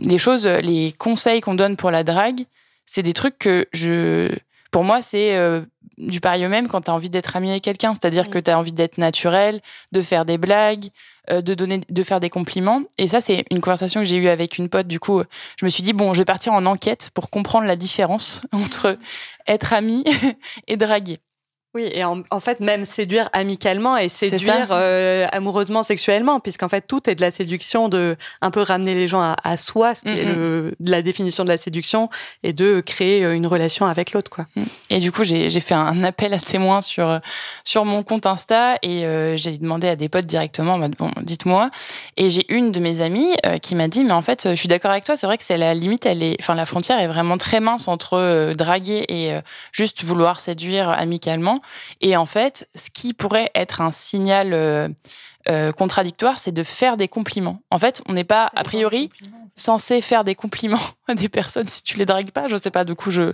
les choses, les conseils qu'on donne pour la drague, c'est des trucs que je. Pour moi, c'est euh, du pareil au même quand tu as envie d'être ami avec quelqu'un. C'est-à-dire Mm. que tu as envie d'être naturel, de faire des blagues, euh, de, donner, de faire des compliments. Et ça, c'est une conversation que j'ai eue avec une pote. Du coup, je me suis dit, bon, je vais partir en enquête pour comprendre la différence entre être ami et draguer. Oui, et en, en fait, même séduire amicalement et séduire euh, amoureusement, sexuellement, puisqu'en fait, tout est de la séduction, de un peu ramener les gens à, à soi, ce qui est le, la définition de la séduction, et de créer euh, une relation avec l'autre, quoi. Et du coup, j'ai fait un appel à témoins sur, sur mon compte Insta et euh, j'ai demandé à des potes directement, bon, dites-moi. Et j'ai une de mes amies euh, qui m'a dit, mais en fait, euh, je suis d'accord avec toi, c'est vrai que c'est la limite, elle est, enfin, la frontière est vraiment très mince entre euh, draguer et euh, juste vouloir séduire amicalement. Et en fait, ce qui pourrait être un signal euh, contradictoire, c'est de faire des compliments. En fait, on n'est pas, a priori, censé faire des compliments à des personnes si tu les dragues pas. Je sais pas. Du coup, je,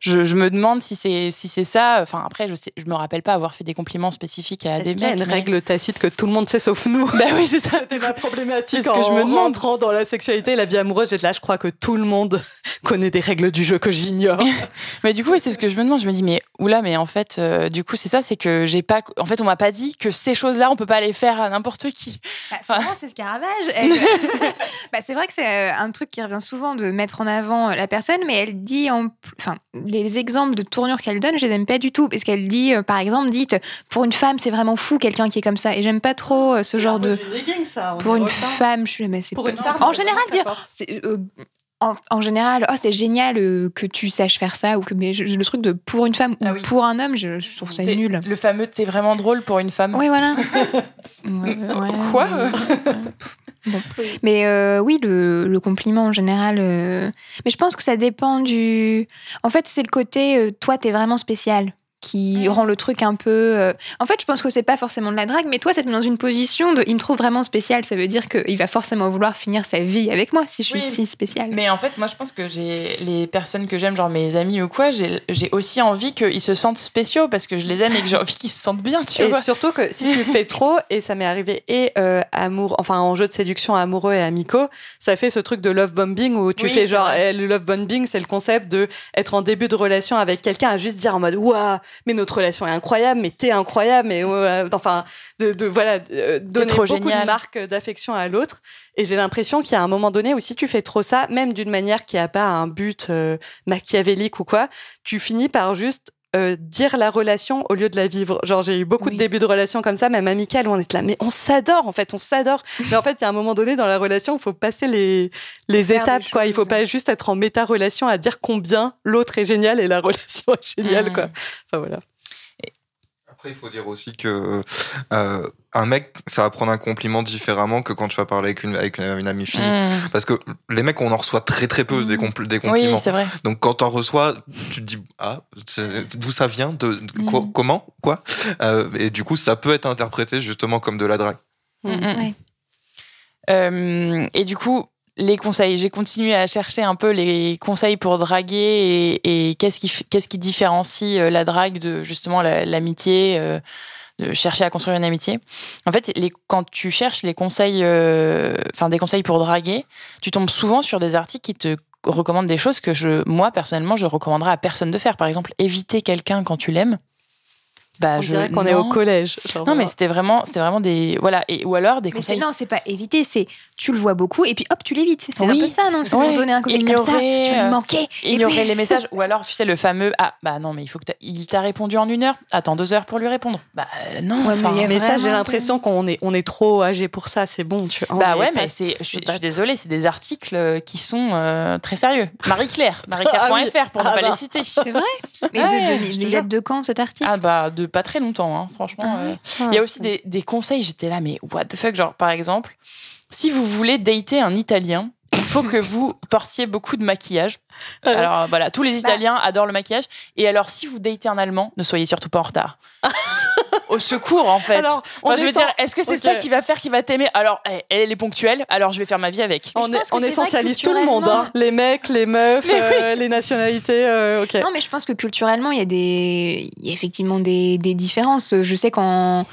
je, je me demande si c'est si c'est ça. Enfin, après, je sais, je me rappelle pas avoir fait des compliments spécifiques à des qu'il y a mecs. une mais- règle tacite que tout le monde sait sauf nous? Bah oui, c'est ça. C'était ma problématique ce que je me demande. rentrant dans la sexualité et la vie amoureuse. J'étais là, je crois que tout le monde connaît des règles du jeu que j'ignore. Mais du coup, c'est ce que je me demande. Je me dis, mais oula, mais en fait, euh, du coup, c'est ça, c'est que j'ai pas. En fait, on m'a pas dit que ces choses-là, on peut pas les faire à n'importe qui. Bah, Enfin- c'est Scaravage. Elle- bah, c'est vrai que c'est euh, un truc qui revient souvent de mettre en avant euh, la personne, mais elle dit en, enfin, les exemples de tournure qu'elle donne, je les aime pas du tout, parce qu'elle dit, euh, par exemple, dites pour une femme, c'est vraiment fou quelqu'un qui est comme ça, et j'aime pas trop euh, ce genre de. Pour une femme, je suis mais c'est Pour une femme, En général, dire. Euh, en, en général, oh, c'est génial euh, que tu saches faire ça, ou que mais je- le truc de pour une femme Ah ou oui. pour un homme, je, je trouve ça T'es- nul. Le fameux, c'est vraiment drôle pour une femme. Oui, voilà. Ouais, ouais, Quoi ouais. Bon. Mais euh, oui, le, le compliment en général. euh, Mais je pense que ça dépend du. En fait, c'est le côté euh, toi, t'es vraiment spécial qui rend le truc un peu. euh, En fait, je pense que c'est pas forcément de la drague, mais toi, ça te met dans une position de. Il me trouve vraiment spécial. Ça veut dire qu'il va forcément vouloir finir sa vie avec moi si je suis Oui. si spéciale. Mais en fait, moi, je pense que j'ai les personnes que j'aime, genre mes amis ou quoi, j'ai aussi envie qu'ils se sentent spéciaux parce que je les aime et que j'ai envie qu'ils se sentent bien, tu Et vois. surtout que si tu le fais trop, et ça m'est arrivé, et euh, amour, enfin en jeu de séduction amoureux et amicaux, ça fait ce truc de love bombing où tu Oui, fais genre, eh, le love bombing, c'est le concept de être en début de relation avec quelqu'un à juste dire en mode, waouh, mais notre relation est incroyable, mais t'es incroyable, mais euh, enfin, de, de voilà, euh, donner trop beaucoup génial. de marques d'affection à l'autre. Et j'ai l'impression qu'il y a un moment donné où si tu fais trop ça, même d'une manière qui a pas un but euh, machiavélique ou quoi, tu finis par juste euh, dire la relation au lieu de la vivre. Genre, j'ai eu beaucoup Oui. de débuts de relations comme ça, même amicales, où on est là, mais on s'adore, en fait, on s'adore. mais en fait, il y a un moment donné dans la relation, il faut passer les, les Faire étapes, quoi. Il faut pas juste être en méta-relation à dire combien l'autre est génial et la relation est géniale, Mm. quoi. Enfin, voilà. Après, il faut dire aussi que euh, un mec, ça va prendre un compliment différemment que quand tu vas parler avec une, avec une, une amie fille. Mm. Parce que les mecs, on en reçoit très très peu des, compl- des Oui, compliments. c'est vrai. Donc quand t'en reçois, tu te dis ah d'où ça vient, de, de quoi- Mhm. comment, quoi? Euh, et du coup, ça peut être interprété justement comme de la drague. Ouais. Euh, et du coup, les conseils. J'ai continué à chercher un peu les conseils pour draguer et, et qu'est-ce qui, qu'est-ce qui différencie euh, la drague de justement la- l'amitié, euh, de chercher à construire une amitié. En fait, quand tu cherches les conseils, euh, enfin des conseils pour draguer, tu tombes souvent sur des articles qui te recommandent des choses que je, moi personnellement, je recommanderais à personne de faire. Par exemple, éviter quelqu'un quand tu l'aimes. Bah, On je, dirait qu'on est au collège. genre Non, mais c'était vraiment, c'était vraiment des, voilà, et ou alors des Mais conseils. non, c'est pas éviter, c'est tu le vois beaucoup et puis hop, tu l'évites. C'est un Oui. peu ça, non? C'est Ouais. pour donner un côté comme ça. Tu euh, lui manquais. Et ignorer puis- les messages ou alors tu sais le fameux ah bah non mais il faut que il t'a répondu en une heure attends deux heures pour lui répondre bah euh, non Ouais, mais ça, j'ai l'impression qu'on est, on est trop âgé pour ça. C'est bon, tu vois. bah ouais mais c'est je suis, désolée c'est des articles euh, qui sont euh, très sérieux Marie Claire marie-claire.fr Ah oui. pour ne Ah pas bah. les citer C'est vrai? Mais de, date de quand cet article? Ah bah de pas très longtemps hein, franchement Ah euh. Ah, il y a aussi des, des conseils j'étais là mais what the fuck genre par exemple si vous voulez dater un italien il faut que vous portiez beaucoup de maquillage. Alors voilà, tous les Italiens adorent le maquillage. Et alors, si vous datez un Allemand, ne soyez surtout pas en retard. Au secours, en fait. Alors, on Enfin, je veux dire, est-ce que c'est ça qui va faire qu'il va t'aimer? Alors, eh, elle, elle est ponctuelle, alors je vais faire ma vie avec. On, je est, on essentialise tout le monde, hein. les mecs, les meufs, euh, les nationalités. euh, ok. Non, mais je pense que culturellement, il y a des, il y a effectivement des, des différences. Je sais quand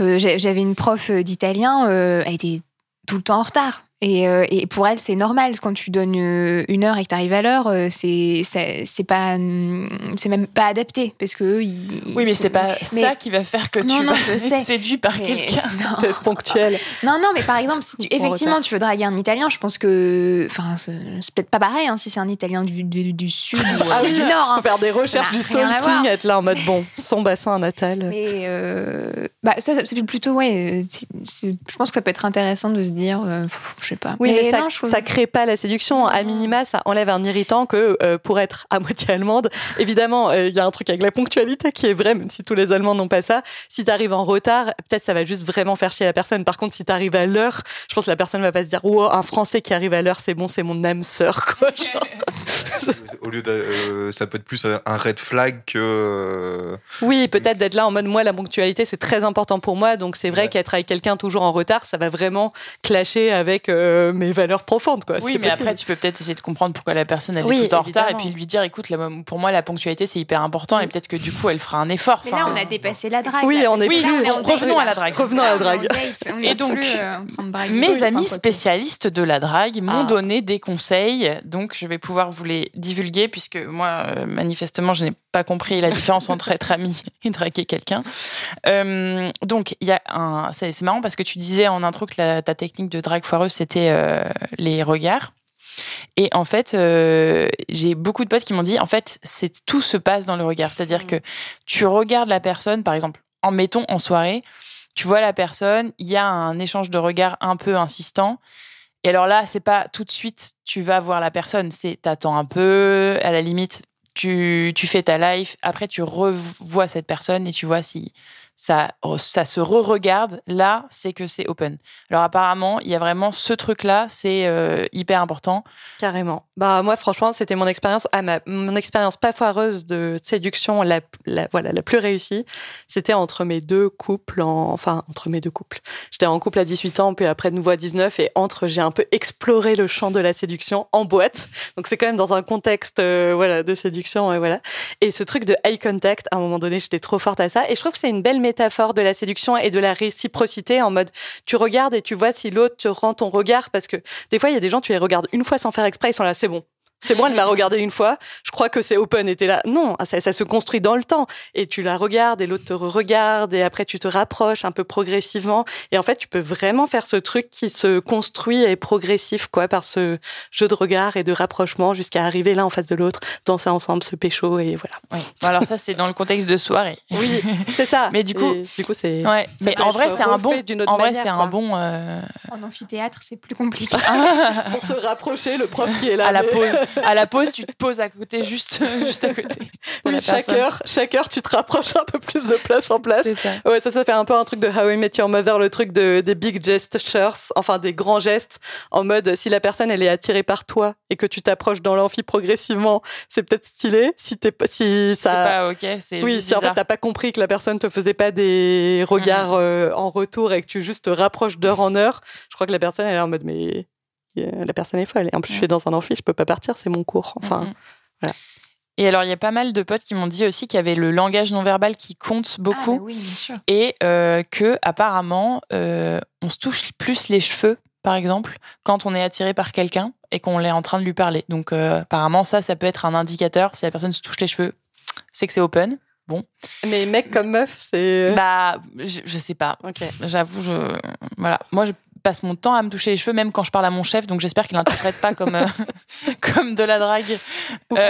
euh, j'avais une prof d'italien, euh, elle était tout le temps en retard. Et, euh, et pour elle, c'est normal. Quand tu donnes euh, une heure et que tu arrives à l'heure, euh, c'est c'est c'est pas, hum, c'est même pas adapté parce que eux, ils- Oui, mais c'est pas mais- ça qui va faire que Non, tu non, vas être séduit par mais- quelqu'un. ponctuel. Non, non, mais par exemple, si tu, effectivement tu veux draguer un Italien, je pense que, enfin, c'est c'est peut-être pas pareil hein, si c'est un Italien du, du, du sud ou Ah oui, du nord. hein. Faut faire des recherches n'a du stalking, être là en mode bon, son bassin natal. Mais euh, bah, ça, ça, c'est plutôt, ouais, c'est- c'est- je pense que ça peut être intéressant de se dire, euh, pff, je sais pas. Oui, mais, ça, non, je trouve- ça crée pas la séduction. À minima, ça enlève un irritant que euh, pour être à moitié allemande, évidemment, euh, il y a un truc avec la ponctualité qui est vrai, même si tous les Allemands n'ont pas ça. Si t'arrives en retard, peut-être ça va juste vraiment faire chier la personne. Par contre, si t'arrives à l'heure, je pense que la personne va pas se dire, wow, un Français qui arrive à l'heure, c'est bon, c'est mon âme sœur, quoi. Genre. Au lieu de, euh, ça peut être plus un red flag que. euh, Oui, peut-être d'être là en mode moi la ponctualité c'est très important pour moi donc c'est vrai Ouais. qu'être avec quelqu'un toujours en retard ça va vraiment clasher avec euh, mes valeurs profondes quoi. Oui, C'est mais possible. après, tu peux peut-être essayer de comprendre pourquoi la personne elle Oui, est tout en retard et puis lui dire écoute, la- pour moi, la ponctualité c'est hyper important et peut-être que du coup, elle fera un effort. Mais là, on a dépassé la drague. Oui, là, on est là, plus- on est date, revenons là. à la drague. Revenons à la Là, drague. Et donc, euh. Mes Oui, amis spécialistes de la drague m'ont Ah. donné des conseils, donc je vais pouvoir vous les divulguer puisque moi, euh, manifestement, je n'ai pas compris la différence entre être ami et draguer quelqu'un. Euh, donc, il y a un, c'est c'est marrant parce que tu disais en intro que la- ta technique de drague foireuse c'était euh, les regards. Et en fait, euh, j'ai beaucoup de potes qui m'ont dit, en fait, c'est tout se passe dans le regard. C'est-à-dire que tu regardes la personne, par exemple, en mettons en soirée, tu vois la personne, il y a un échange de regards un peu insistant. Et alors là, c'est pas tout de suite tu vas voir la personne, c'est t'attends un peu, à la limite, tu, tu fais ta life, après tu revois cette personne et tu vois si ça, ça se re-regarde. Là, c'est que c'est open. Alors apparemment, il y a vraiment ce truc-là, c'est euh, hyper important. Carrément. Bah moi franchement c'était mon expérience ah, ma, mon expérience pas foireuse de séduction la, la voilà la plus réussie c'était entre mes deux couples en, enfin entre mes deux couples j'étais en couple à 18 ans puis après de nouveau à 19 et entre j'ai un peu exploré le champ de la séduction en boîte donc c'est quand même dans un contexte euh, voilà de séduction et voilà et ce truc de eye contact à un moment donné j'étais trop forte à ça et je trouve que c'est une belle métaphore de la séduction et de la réciprocité en mode tu regardes et tu vois si l'autre te rend ton regard parce que des fois il y a des gens tu les regardes une fois sans faire exprès ils sont là c'est bon c'est bon, elle m'a regardé une fois. Je crois que c'est open. Et t'es là. Non, ça, ça se construit dans le temps. Et tu la regardes et l'autre te regarde et après tu te rapproches un peu progressivement. Et en fait, tu peux vraiment faire ce truc qui se construit et est progressif, quoi, par ce jeu de regard et de rapprochement jusqu'à arriver là en face de l'autre, danser ensemble, se pécho et voilà. Oui. Bon, alors ça, c'est dans le contexte de soirée. Oui, c'est ça. Mais du coup- Et du coup, c'est. Ouais, mais en vrai, c'est un bon. En vrai, c'est un bon. euh, En amphithéâtre, c'est plus compliqué. Pour se rapprocher, le prof qui est là. à la pause. À la pause, tu te poses à côté, juste, juste à côté. Oui, chaque heure, chaque heure, tu te rapproches un peu plus de place en place. Ça. Ouais, ça, ça fait un peu un truc de How I Met Your Mother, le truc de, des big gestures, enfin des grands gestes, en mode si la personne elle est attirée par toi et que tu t'approches dans l'amphi progressivement, c'est peut-être stylé. Si t'es pas, si ça, pas ok, c'est oui, si en fait t'as pas compris que la personne te faisait pas des regards euh, en retour et que tu juste te rapproches d'heure en heure, je crois que la personne elle est en mode mais la personne est folle. Et en plus, je suis dans un amphi, je peux pas partir, c'est mon cours. Enfin, Mhm. voilà. Et alors, il y a pas mal de potes qui m'ont dit aussi qu'il y avait le langage non verbal qui compte beaucoup. Ah, bah oui, bien sûr. et euh, que apparemment euh, on se touche plus les cheveux par exemple quand on est attiré par quelqu'un et qu'on est en train de lui parler donc euh, apparemment ça ça peut être un indicateur si la personne se touche les cheveux c'est que c'est open mais mec comme meuf, c'est. bah je, je sais pas ok. j'avoue je voilà moi je passe mon temps à me toucher les cheveux même quand je parle à mon chef donc j'espère qu'il l'interprète pas comme euh, comme de la drague Euh,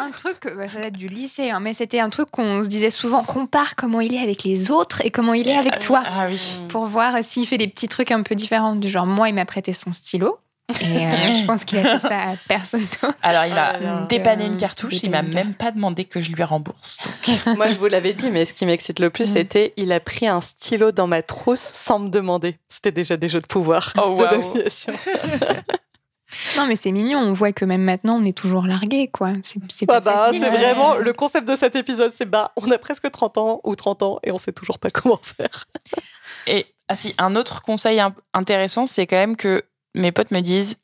un, un truc, bah, ça date du lycée, hein, mais c'était un truc qu'on se disait souvent compare comment il est avec les autres et comment il est avec toi. ah oui Pour voir s'il fait des petits trucs un peu différents. Du genre, moi, il m'a prêté son stylo. Et euh, je pense qu'il a fait ça à personne d'autre. alors il Oh m'a là. dépanné une cartouche il m'a même pas demandé que je lui rembourse donc Moi, je vous l'avais dit, mais ce qui m'excite le plus, Mm. c'était il a pris un stylo dans ma trousse sans me demander. C'était déjà des jeux de pouvoir. Oh, de waouh. domination. Non, mais c'est mignon. On voit que même maintenant, on est toujours largué, quoi. C'est Ouais, bah, facile. c'est ouais. vraiment le concept de cet épisode. C'est bah, on a presque 30 ans ou 30 ans et on sait toujours pas comment faire. Et ah si, un autre conseil intéressant, c'est quand même que mes potes me disent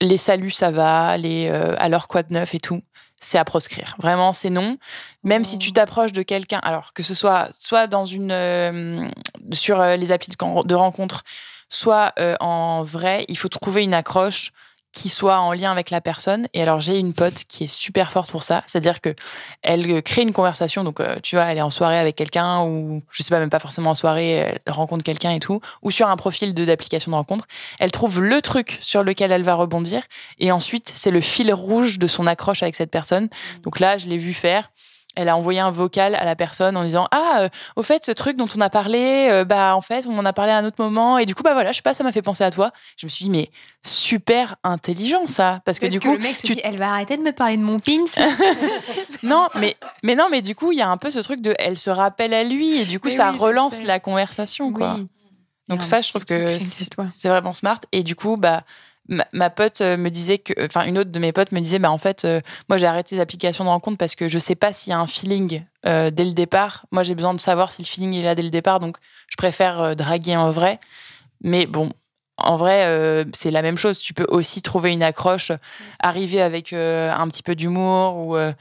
les saluts, ça va, les euh, alors quoi de neuf et tout, c'est à proscrire. Vraiment, c'est non. Même si tu t'approches de quelqu'un, alors que ce soit soit dans une euh, sur euh, les applis de, de rencontre, soit en vrai, il faut trouver une accroche qui soit en lien avec la personne. Et alors, j'ai une pote qui est super forte pour ça. C'est-à-dire que elle euh, crée une conversation. Donc, euh, tu vois, elle est en soirée avec quelqu'un ou, je sais pas, même pas forcément en soirée, elle rencontre quelqu'un et tout, ou sur un profil de d'application de rencontre. Elle trouve le truc sur lequel elle va rebondir. Et ensuite, c'est le fil rouge de son accroche avec cette personne. Donc là, je l'ai vu faire. Elle a envoyé un vocal à la personne en disant ah euh, au fait ce truc dont on a parlé euh, bah en fait on en a parlé à un autre moment et du coup bah voilà je sais pas ça m'a fait penser à toi je me suis dit mais super intelligent ça parce que du que coup le mec se tu- dit, elle va arrêter de me parler de mon pins. non, mais, mais non, mais du coup, il y a un peu ce truc de elle se rappelle à lui et du coup, Mais ça oui, relance la conversation, quoi. Oui. Donc ça, je trouve que c'est vraiment smart. Et du coup, bah, ma, ma pote euh, me disait que, enfin, une autre de mes potes me disait, bah, en fait, euh, moi, j'ai arrêté les applications de rencontre parce que je sais pas s'il y a un feeling euh, dès le départ. Moi, j'ai besoin de savoir si le feeling est là dès le départ, donc je préfère euh, draguer en vrai. Mais bon. En vrai, euh, c'est la même chose. Tu peux aussi trouver une accroche, arriver avec euh, un petit peu d'humour ou, euh,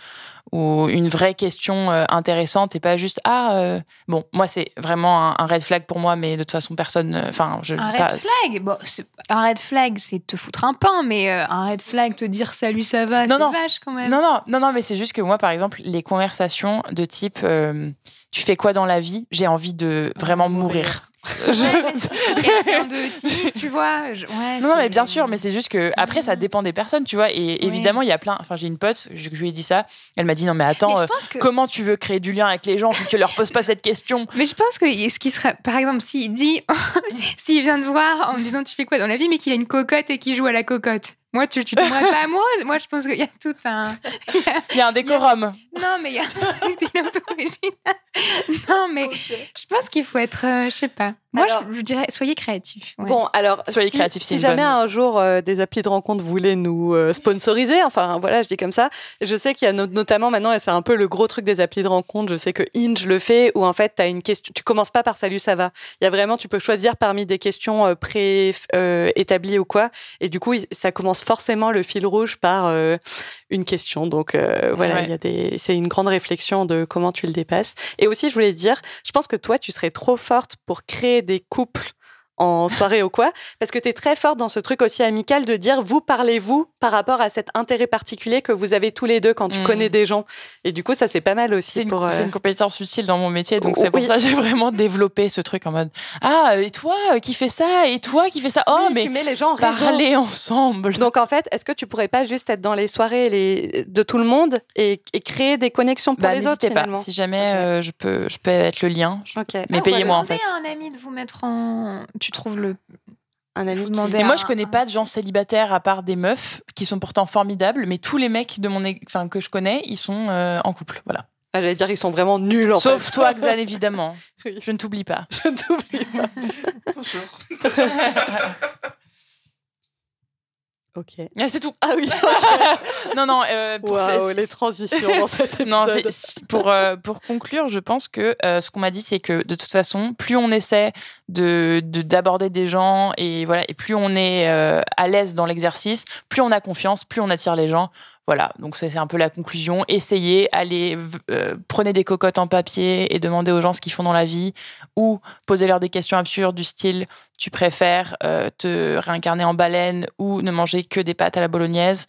ou une vraie question euh, intéressante et pas juste ah euh, bon moi c'est vraiment un, un red flag pour moi mais de toute façon personne euh, enfin je Un pas- red flag, bon, c'est- un red flag, c'est te foutre un pain, mais euh, un red flag, te dire salut, ça va, Non, c'est non. vache quand même. non non non non mais c'est juste que moi par exemple les conversations de type euh, tu fais quoi dans la vie? J'ai envie de vraiment mourir Quelqu'un de timide, tu vois. je- ouais, Non, non, mais bien sûr, mais c'est juste que après ça dépend des personnes, tu vois. Et évidemment, il y a plein. Enfin, j'ai une pote, je, je lui ai dit ça. Elle m'a dit non, mais attends, Mais euh, que- comment tu veux créer du lien avec les gens si tu leur poses pas cette question? Mais je pense que ce qui serait, par exemple, s'il dit, s'il vient te voir en me disant tu fais quoi dans la vie, mais qu'il a une cocotte et qu'il joue à la cocotte? Moi, tu, tu tomberais pas amoureuse. Moi, je pense qu'il y a tout un. Il y a un décorum. Non, mais il y a un truc un peu original. Non, mais je pense qu'il faut être, euh, je sais pas. Moi, Alors- je, je dirais, soyez créatifs. ouais. Bon, alors, Soyez si, créatifs, si jamais bonne. un jour euh, des applis de rencontre voulaient nous euh, sponsoriser, enfin voilà, je dis comme ça, je sais qu'il y a no- notamment maintenant, et c'est un peu le gros truc des applis de rencontre, je sais que Inge le fait, où en fait, tu as une question, tu commences pas par salut, ça va. Il y a vraiment, tu peux choisir parmi des questions euh, pré-établies ou quoi, et du coup, ça commence forcément le fil rouge par euh, une question. Donc euh, voilà, Ouais. il y a des, c'est une grande réflexion de comment tu le dépasses. Et aussi, je voulais dire, je pense que toi, tu serais trop forte pour créer des couples en soirée ou quoi, parce que tu es très forte dans ce truc aussi amical de dire vous parlez-vous par rapport à cet intérêt particulier que vous avez tous les deux quand tu Mm. connais des gens. Et du coup, ça c'est pas mal aussi C'est une, euh, une compétence utile dans mon métier, donc Oh, c'est pour oui. ça que j'ai vraiment développé ce truc en mode Ah, et toi euh, qui fais ça Et toi qui fais ça? Oh, oui, mais tu mets les gens en parler ensemble. Donc en fait, est-ce que tu pourrais pas juste être dans les soirées les... de tout le monde et, et créer des connexions pour Bah, les autres pas. finalement? Si jamais euh, je peux, je peux être le lien. Ok. Mais Ah, payez-moi, en fait. à un ami de vous mettre en. Tu trouves le. Un ami. Qui- demander Et moi, je connais un- pas de gens célibataires à part des meufs qui sont pourtant formidables, mais tous les mecs de mon, é- enfin que je connais, ils sont euh, en couple, voilà. Ah, J'allais dire qu'ils sont vraiment nuls en Sauf fait. toi, Xan, évidemment. Oui. Je ne t'oublie pas. Je t'oublie pas. Ok. Ah, C'est tout. Ah oui. Non, non. euh, pour faire- les transitions dans cet épisode. Non, pour, euh, pour conclure, je pense que euh, ce qu'on m'a dit, c'est que de toute façon, plus on essaie de de- d'aborder des gens et voilà, et plus on est à l'aise dans l'exercice, plus on a confiance, plus on attire les gens. Voilà, donc c'est un peu la conclusion. Essayez, allez, euh, prenez des cocottes en papier et demandez aux gens ce qu'ils font dans la vie, ou posez-leur des questions absurdes du style tu préfères euh, te réincarner en baleine ou ne manger que des pâtes à la bolognaise?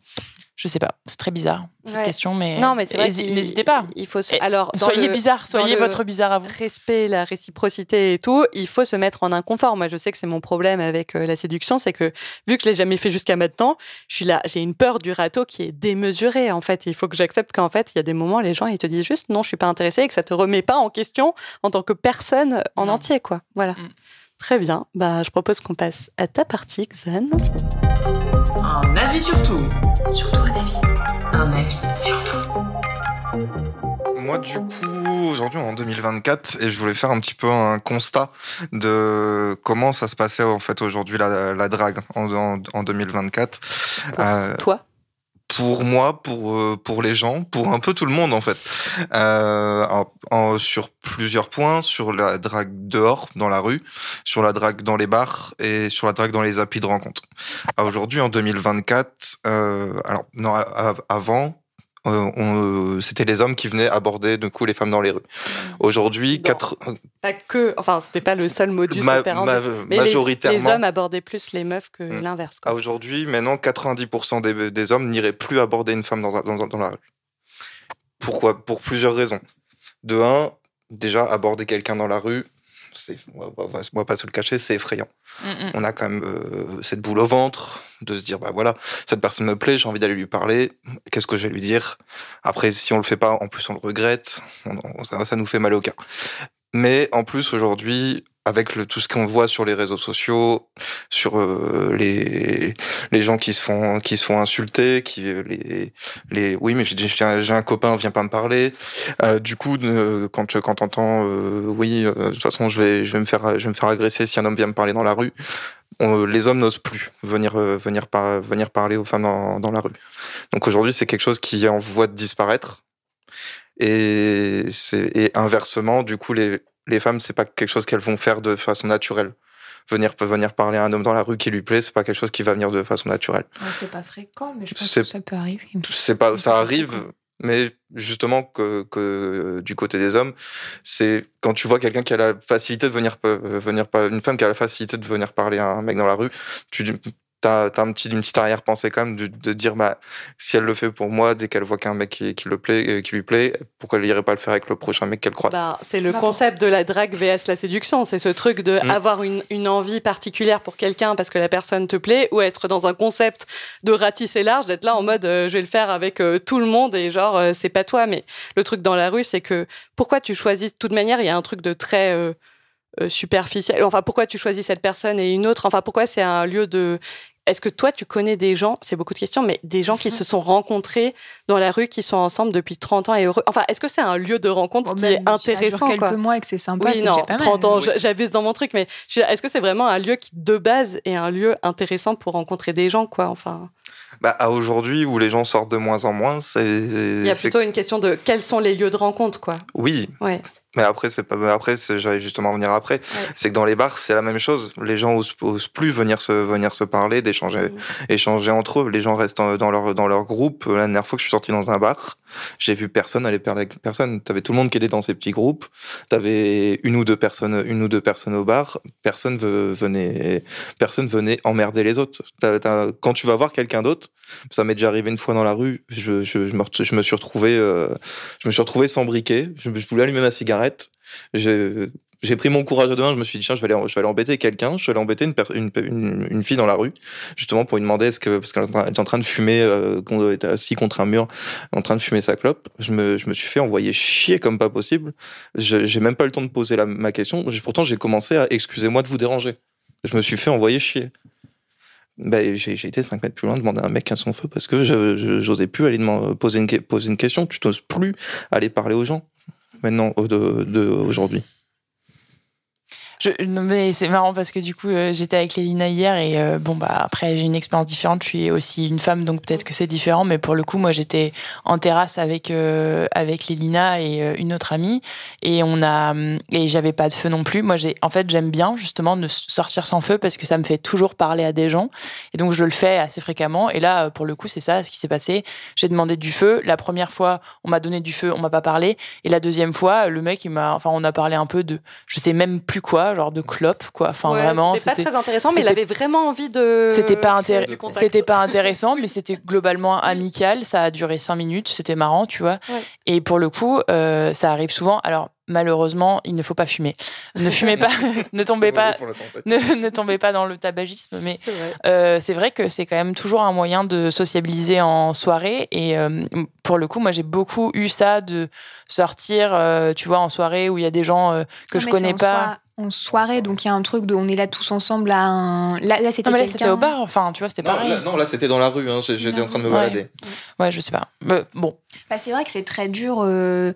Je sais pas, c'est très bizarre cette Ouais. question, mais Non, mais n'hésitez pas. Il faut se... Et alors soyez le bizarre, soyez votre bizarre à vous. respect, la réciprocité et tout, il faut se mettre en inconfort. Moi, je sais que c'est mon problème avec euh, la séduction, c'est que vu que je l'ai jamais fait jusqu'à maintenant, je suis là, j'ai une peur du râteau qui est démesurée. En fait, il faut que j'accepte qu'en fait, il y a des moments, les gens ils te disent juste non, je suis pas intéressée et que ça te remet pas en question en tant que personne en Non. entier, quoi. Voilà. Mm. Très bien. Bah, je propose qu'on passe à ta partie, Xan. Un avis sur tout. Surtout un avis. Un avis. Surtout. Moi, du coup, aujourd'hui, en 2024, et je voulais faire un petit peu un constat de comment ça se passait, en fait, aujourd'hui, la, la drague en, en, en 2024. Euh, Toi? Pour moi, pour euh, pour les gens, pour un peu tout le monde en fait, euh, en- en- sur plusieurs points, sur la drague dehors dans la rue, sur la drague dans les bars et sur la drague dans les applis de rencontre. À Aujourd'hui, en 2024, euh, alors non, avant. Euh, on- c'était les hommes qui venaient aborder du coup les femmes dans les rues. Aujourd'hui, Dans- quatre, Pas que, enfin, c'était pas le seul modus ma- operandi. ma- mais majoritairement, les, hommes abordaient plus les meufs que Mm. l'inverse. à aujourd'hui, maintenant, 90% des, des hommes n'iraient plus aborder une femme dans, dans, dans la rue. Pourquoi? Pour plusieurs raisons. De un, déjà, aborder quelqu'un dans la rue, va pas se le cacher, c'est effrayant. Mm, mm. On a quand même euh, cette boule au ventre de se dire, bah voilà, cette personne me plaît, j'ai envie d'aller lui parler, qu'est-ce que je vais lui dire? Après, si on le fait pas, en plus on le regrette, on- on- ça, ça nous fait mal au cœur. Mais en plus, aujourd'hui, avec le, tout ce qu'on voit sur les réseaux sociaux, sur euh, les, les gens qui se font qui se font insulter, qui euh, les les oui mais j'ai un, un copain viens pas me parler. Euh, du coup euh, quand tu quand t'entends euh, oui euh, de toute façon je vais je vais me faire je vais me faire agresser si un homme vient me parler dans la rue. On- les hommes n'osent plus venir venir par, venir parler aux femmes dans, dans la rue. Donc aujourd'hui c'est quelque chose qui est en voie de disparaître. Et et inversement du coup les les femmes c'est pas quelque chose qu'elles vont faire de façon naturelle venir venir parler à un homme dans la rue qui lui plaît, c'est pas quelque chose qui va venir de façon naturelle. Ouais, c'est pas fréquent, mais je pense que ça peut arriver. C'est pas, ça arrive, fréquent. mais justement que, que du côté des hommes, c'est quand tu vois quelqu'un qui a la facilité de venir, euh, venir une femme qui a la facilité de venir parler à un mec dans la rue, tu T'as as un petit, une petite arrière-pensée quand même de, de dire bah si elle le fait pour moi dès qu'elle voit qu'un mec qui, qui le plaît euh, qui lui plaît pourquoi elle irait pas le faire avec le prochain mec qu'elle croise? Bah, c'est le concept de la drague vs la séduction. C'est ce truc de Mm. avoir une, une envie particulière pour quelqu'un parce que la personne te plaît ou être dans un concept de ratisser large, d'être là en mode euh, je vais le faire avec euh, tout le monde et genre euh, c'est pas toi. Mais le truc dans la rue, c'est que pourquoi tu choisis, de toute manière, il y a un truc de très superficiel. Enfin, pourquoi tu choisis cette personne et une autre? Enfin, pourquoi c'est un lieu de. Est-ce que toi, tu connais des gens, c'est beaucoup de questions, mais des gens qui se sont rencontrés dans la rue, qui sont ensemble depuis 30 ans et heureux? Enfin, est-ce que c'est un lieu de rencontre Bon, qui est si ça dure intéressant quelques quoi? mois et que c'est sympa, oui, non, déjà pas mal. 30 ans, Oui. j'abuse dans mon truc, mais est-ce que c'est vraiment un lieu qui, de base, est un lieu intéressant pour rencontrer des gens, quoi Enfin, bah à aujourd'hui où les gens sortent de moins en moins c'est il y a plutôt une question de quels sont les lieux de rencontre, quoi. oui Ouais. Mais après, c'est pas. mais Après, c'est- j'allais justement venir après. C'est que dans les bars, c'est la même chose. Les gens osent, osent plus venir se venir se parler, d'échanger, Mm. échanger entre eux. Les gens restent dans, dans leur dans leur groupe. La dernière fois que je suis sorti dans un bar, j'ai vu personne aller parler avec personne. T'avais tout le monde qui était dans ses petits groupes. T'avais une ou deux personnes, une ou deux personnes au bar. Personne ve- venait, personne venait emmerder les autres. Quand tu vas voir quelqu'un d'autre, ça m'est déjà arrivé une fois dans la rue. Je, je, me, suis retrouvé, euh, je me suis retrouvé sans briquet. Je, voulais allumer ma cigarette. J'ai pris mon courage à deux mains. Je me suis dit tiens, je vais aller, je vais aller embêter quelqu'un. Je vais aller embêter une, une, une, une fille dans la rue, justement pour lui demander est-ce que parce qu'elle est en train- de fumer, euh, qu'on être assis contre un mur, en train de fumer sa clope. Je me, je me suis fait envoyer chier comme pas possible. J'ai même pas le temps de poser la, ma question. Pourtant, j'ai commencé à excusez-moi de vous déranger. Je me suis fait envoyer chier. bah, j'ai été 5 mètres plus loin demander à un mec à son feu parce que je j'osais plus aller demander- poser une, poser une question. Tu n'oses plus aller parler aux gens maintenant de, de aujourd'hui. Je, non, mais c'est marrant parce que du coup, euh, j'étais avec Lélina hier et euh, bon, bah après, j'ai une expérience différente. Je suis aussi une femme, donc peut-être que c'est différent. Mais pour le coup, moi, j'étais en terrasse avec, euh, avec Lélina et euh, une autre amie et on a, hum, et j'avais pas de feu non plus. Moi, j'ai, en fait, j'aime bien justement de sortir sans feu parce que ça me fait toujours parler à des gens et donc je le fais assez fréquemment. Et là, pour le coup, c'est ça ce qui s'est passé. J'ai demandé du feu. La première fois, on m'a donné du feu, on m'a pas parlé. Et la deuxième fois, le mec, il m'a, enfin, on a parlé un peu de, je sais même plus quoi, genre de clope, quoi. Enfin, Ouais, vraiment, c'était pas très intéressant, mais il c'était- avait vraiment envie de. C'était pas, intér- c'était pas intéressant, mais c'était globalement amical. Ça a duré cinq minutes, c'était marrant, tu vois. Ouais. Et pour le coup, euh, ça arrive souvent. Alors, malheureusement, il ne faut pas fumer. Ne fumez pas, ne tombez pas, ne, ne tombez pas dans le tabagisme. Mais C'est vrai. euh, c'est vrai que c'est quand même toujours un moyen de sociabiliser en soirée. Et euh, pour le coup, moi, j'ai beaucoup eu ça de sortir, euh, tu vois, en soirée où il y a des gens euh, que Non, je connais pas. En soirée, donc il y a un truc de on est là tous ensemble à un. Là, là c'était Non, mais là, quelqu'un- c'était au bar. Enfin, tu vois, c'était Non, pareil. là, non, là, c'était dans la rue. Hein. J'étais en train de me balader. Ouais, je sais pas. Mais bon, Bah, c'est vrai que c'est très dur, euh,